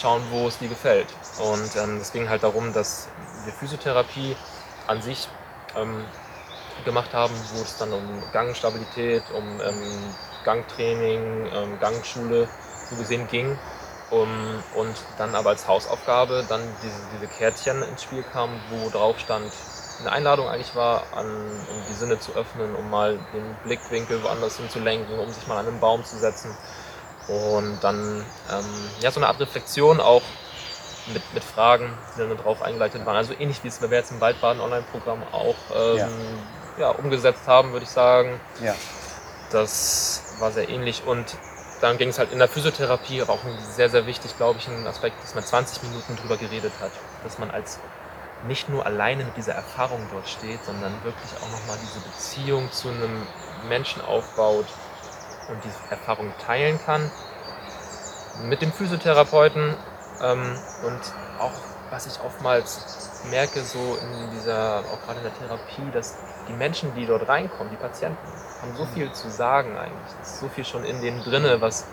schauen, wo es dir gefällt. Und ähm, es ging halt darum, dass wir Physiotherapie an sich ähm, gemacht haben, wo es dann um Gangstabilität, um ähm, Gangtraining, ähm, Gangschule so gesehen ging. Um, und dann aber als Hausaufgabe dann diese, diese Kärtchen ins Spiel kamen, wo drauf stand, eine Einladung eigentlich war, an, um die Sinne zu öffnen, um mal den Blickwinkel woanders hin zu lenken, um sich mal an einen Baum zu setzen. Und dann ähm, ja, so eine Art Reflexion auch mit, mit Fragen, die dann darauf eingeleitet waren. Also ähnlich wie es wir jetzt im Waldbaden-Online-Programm auch ähm, ja. ja. umgesetzt haben, würde ich sagen. Ja. Das war sehr ähnlich. Und dann ging es halt in der Physiotherapie, aber auch sehr, sehr wichtig, glaube ich, ein Aspekt, dass man 20 Minuten drüber geredet hat. Dass man als nicht nur alleine mit dieser Erfahrung dort steht, sondern wirklich auch nochmal diese Beziehung zu einem Menschen aufbaut und diese Erfahrung teilen kann mit dem Physiotherapeuten ähm, und auch was ich oftmals merke, so in dieser, auch gerade in der Therapie, dass die Menschen, die dort reinkommen, die Patienten, haben so viel zu sagen eigentlich. Es ist so viel schon in denen drinne, was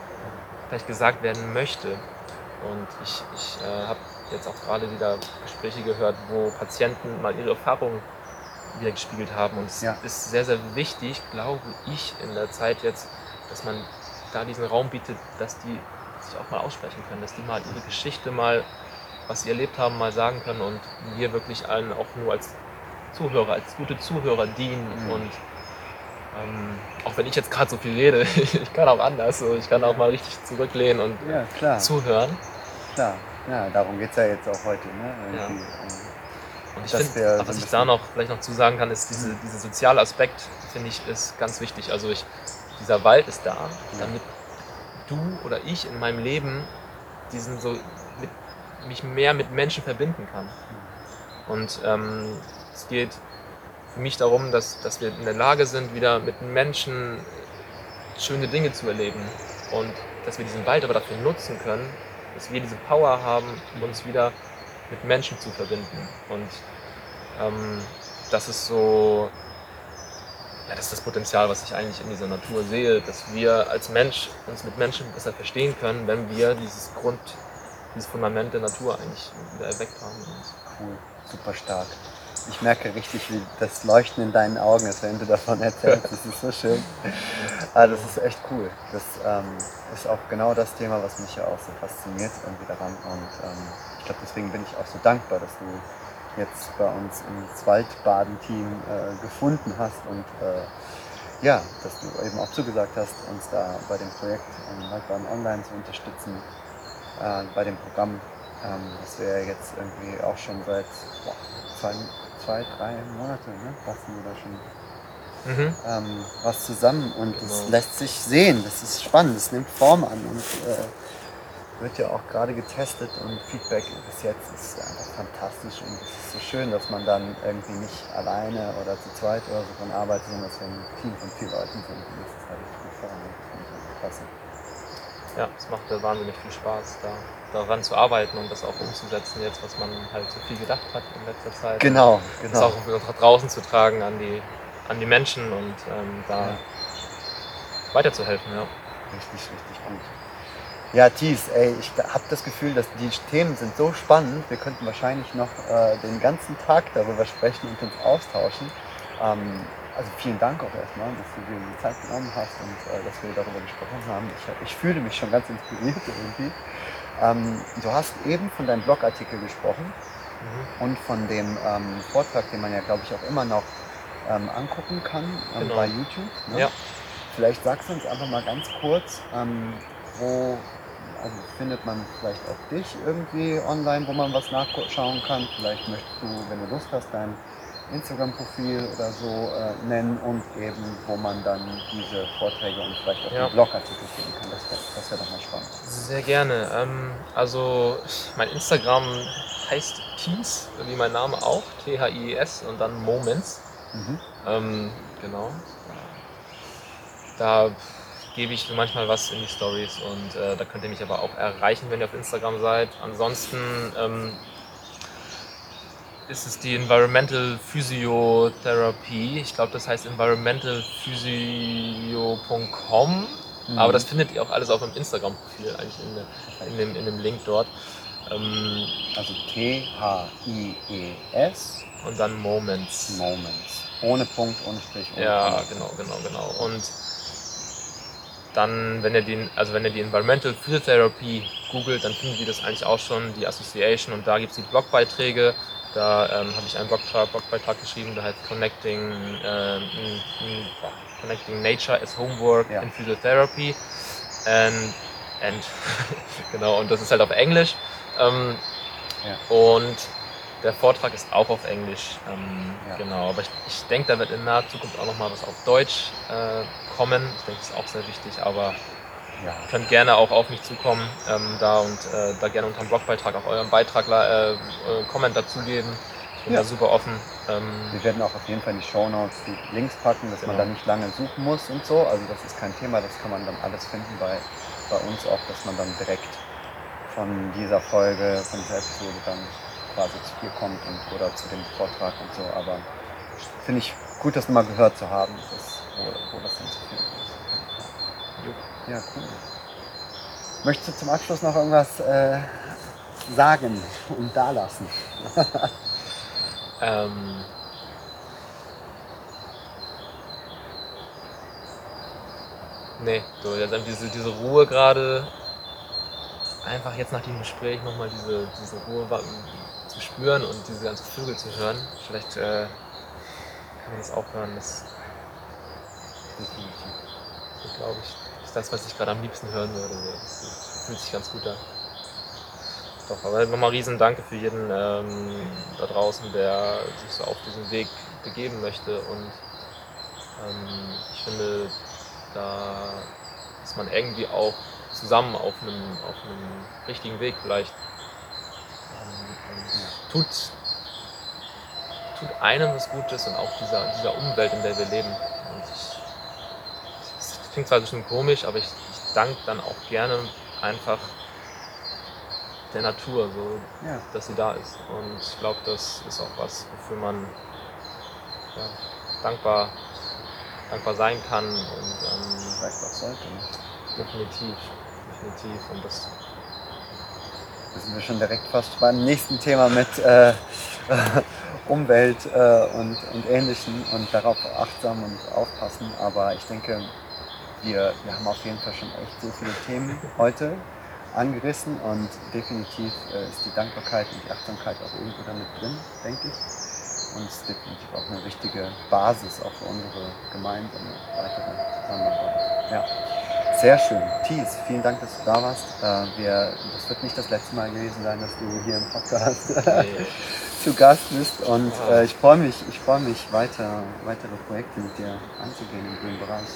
vielleicht gesagt werden möchte. Und ich, ich äh, habe jetzt auch gerade wieder Gespräche gehört, wo Patienten mal ihre Erfahrungen wieder gespiegelt haben. Und es Ja. ist sehr, sehr wichtig, glaube ich, in der Zeit jetzt, dass man da diesen Raum bietet, dass die sich auch mal aussprechen können, dass die mal ihre Geschichte mal, was sie erlebt haben, mal sagen können und wir wirklich allen auch nur als Zuhörer, als gute Zuhörer dienen Mhm. und ähm, auch wenn ich jetzt gerade so viel rede, ich kann auch anders, so, ich kann auch mal richtig zurücklehnen und Ja, klar. zuhören. klar. Ja, darum geht es ja jetzt auch heute. Ne? Irgendwie, ähm, Und ich finde, so was ich da noch vielleicht noch zu sagen kann, ist diese, Mhm. dieser soziale Aspekt, finde ich, ist ganz wichtig. Also ich, dieser Wald ist da, damit du oder ich in meinem Leben diesen so mit, mich mehr mit Menschen verbinden kann. Und ähm, es geht für mich darum, dass, dass wir in der Lage sind, wieder mit Menschen schöne Dinge zu erleben. Und dass wir diesen Wald aber dafür nutzen können, dass wir diese Power haben, uns wieder mit Menschen zu verbinden. Und ähm, das ist so, ja, das ist das Potenzial, was ich eigentlich in dieser Natur sehe, dass wir als Mensch uns mit Menschen besser verstehen können, wenn wir dieses Grund, dieses Fundament der Natur eigentlich wieder erweckt haben. Cool, super stark. Ich merke richtig, wie das Leuchten in deinen Augen ist, wenn du davon erzählst. Das ist so schön. Ah, das ist echt cool. Das ähm, ist auch genau das Thema, was mich ja auch so fasziniert irgendwie daran. Und ähm, ich glaube, deswegen bin ich auch so dankbar, dass du jetzt bei uns ins Waldbaden-Team äh, gefunden hast und äh, ja, dass du eben auch zugesagt hast, uns da bei dem Projekt ähm, Waldbaden Online zu unterstützen, äh, bei dem Programm, ähm, das wir jetzt irgendwie auch schon seit boah, zwei, zwei, drei Monate, ne, lassen wir da schon Mhm. ähm, was zusammen und es Genau. lässt sich sehen. Das ist spannend, es nimmt Form an und äh, wird ja auch gerade getestet und Feedback bis jetzt ist einfach fantastisch und es ist so schön, dass man dann irgendwie nicht alleine oder zu zweit oder so von arbeitet, sondern dass wir ein Team von vier Leuten sind und das ist halt richtig gut vorne. Und Klasse. Ja, es macht ja wahnsinnig viel Spaß, da daran zu arbeiten und das auch umzusetzen, jetzt was man halt so viel gedacht hat in letzter Zeit. Genau, Das genau. auch nach draußen zu tragen an die, an die Menschen und ähm, da Ja. weiterzuhelfen. Ja. Richtig, richtig gut. Ja, Thies, ey, ich habe das Gefühl, dass die Themen sind so spannend. Wir könnten wahrscheinlich noch äh, den ganzen Tag darüber sprechen und uns austauschen. Ähm, also vielen Dank auch erstmal, dass du dir die Zeit genommen hast und äh, dass wir darüber gesprochen haben. Ich, ich fühle mich schon ganz inspiriert irgendwie. Ähm, du hast eben von deinem Blogartikel gesprochen Mhm. und von dem ähm, Vortrag, den man ja, glaube ich, auch immer noch ähm, angucken kann ähm, Genau. bei YouTube. Ne? Ja. Vielleicht sagst du uns einfach mal ganz kurz, ähm, wo also findet man vielleicht auch dich irgendwie online, wo man was nachschauen kann. Vielleicht möchtest du, wenn du Lust hast, dein Instagram-Profil oder so äh, nennen und eben, wo man dann diese Vorträge und vielleicht auch Ja. den Blogartikel finden kann. Das wäre das wär doch mal spannend. Sehr gerne. Ähm, also mein Instagram heißt Tees, wie mein Name auch, T-H-I-E-S und dann Moments. Mhm. Ähm, genau. Da gebe ich manchmal was in die Stories und äh, da könnt ihr mich aber auch erreichen, wenn ihr auf Instagram seid. Ansonsten ähm, ist es die Environmental Physiotherapie. Ich glaube, das heißt environmentalphysio.com. Mhm. Aber das findet ihr auch alles auf dem Instagram-Profil, eigentlich in, in, dem, in dem Link dort. Ähm, Also T-H-I-E-S und dann Moments. Moments. Ohne Punkt, ohne Strich. Ohne Ja, Komma. genau, genau, genau. Und dann, wenn ihr die, also wenn ihr die Environmental Physiotherapy googelt, dann findet ihr das eigentlich auch schon, die Association. Und da gibt es die Blogbeiträge. Da ähm, habe ich einen Blogbeitrag geschrieben, der heißt Connecting, n- Connecting Nature as Homework Ja. in Physiotherapy. And, and genau, und das ist halt auf Englisch. Ähm, Ja. Und der Vortrag ist auch auf Englisch. Ähm, Ja. Genau, aber ich, ich denke, da wird in naher Zukunft auch noch mal was auf Deutsch äh, kommen. Ich denke, das ist auch sehr wichtig, aber Ja. könnt gerne auch auf mich zukommen ähm, da und äh, da gerne unter dem Blogbeitrag auch euren Beitrag äh, äh, Comment dazugeben. Ich bin Ja. da super offen. Ähm, Wir werden auch auf jeden Fall in die Shownotes die Links packen, dass man Genau. da nicht lange suchen muss und so. Also das ist kein Thema, das kann man dann alles finden bei, bei uns auch, dass man dann direkt von dieser Folge, von dieser Episode dann quasi zu dir kommt und oder zu dem Vortrag und so. Aber finde ich gut, das mal gehört zu haben, dass, wo, wo das dann zu finden. Ja, cool. Möchtest du zum Abschluss noch irgendwas äh, sagen und dalassen? ähm, nee, so, also diese, diese Ruhe gerade, einfach jetzt nach dem Gespräch nochmal diese, diese Ruhe zu spüren und diese ganzen Vögel zu hören. Vielleicht äh, kann man das auch hören. Das definitiv. glaube ich, ist das, was ich gerade am liebsten hören würde. Das fühlt sich ganz gut an. Doch, aber nochmal riesen Danke für jeden ähm, da draußen, der sich so auf diesen Weg begeben möchte. Und ähm, ich finde, da ist man irgendwie auch zusammen auf einem, auf einem richtigen Weg vielleicht. Ähm, tut, tut einem was Gutes und auch dieser, dieser Umwelt, in der wir leben. Klingt zwar ein bisschen komisch, aber ich, ich danke dann auch gerne einfach der Natur, so, ja. dass sie da ist. Und ich glaube, das ist auch was, wofür man ja, dankbar, dankbar sein kann. Und, ähm, Vielleicht auch sollte. Ne? Definitiv, definitiv. Und das da sind wir schon direkt fast beim nächsten Thema mit äh, Umwelt äh, und, und Ähnlichem und darauf achtsam und aufpassen. Aber ich denke, wir, wir haben auf jeden Fall schon echt so viele Themen heute angerissen und definitiv äh, ist die Dankbarkeit und die Achtsamkeit auch irgendwo damit drin, denke ich. Und es ist definitiv auch eine wichtige Basis auch für unsere gemeinsame weitere Zusammenarbeit. Ja. Sehr schön. Thies, vielen Dank, dass du da warst. Äh, wir, das wird nicht das letzte Mal gewesen sein, dass du hier im Podcast nee. zu Gast bist. Und äh, ich freue mich, ich freue mich, weiter, weitere Projekte mit dir anzugehen im grünen Bereich.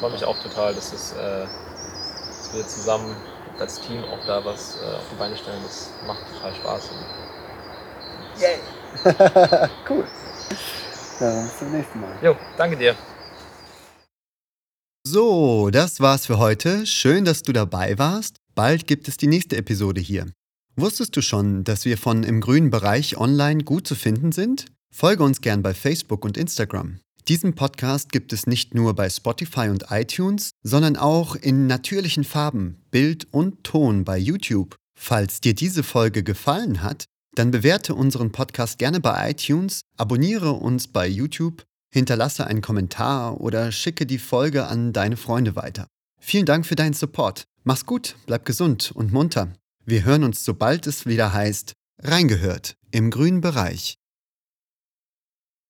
Ich freue mich auch total, dass es äh, wir zusammen als Team auch da was äh, auf die Beine stellen. Das macht total Spaß. Yay! cool. Dann bis zum nächsten Mal. Jo, danke dir. So, das war's für heute. Schön, dass du dabei warst. Bald gibt es die nächste Episode hier. Wusstest du schon, dass wir von im grünen Bereich online gut zu finden sind? Folge uns gern bei Facebook und Instagram. Diesen Podcast gibt es nicht nur bei Spotify und iTunes, sondern auch in natürlichen Farben, Bild und Ton bei YouTube. Falls dir diese Folge gefallen hat, dann bewerte unseren Podcast gerne bei iTunes, abonniere uns bei YouTube, hinterlasse einen Kommentar oder schicke die Folge an deine Freunde weiter. Vielen Dank für deinen Support. Mach's gut, bleib gesund und munter. Wir hören uns, sobald es wieder heißt, reingehört im grünen Bereich.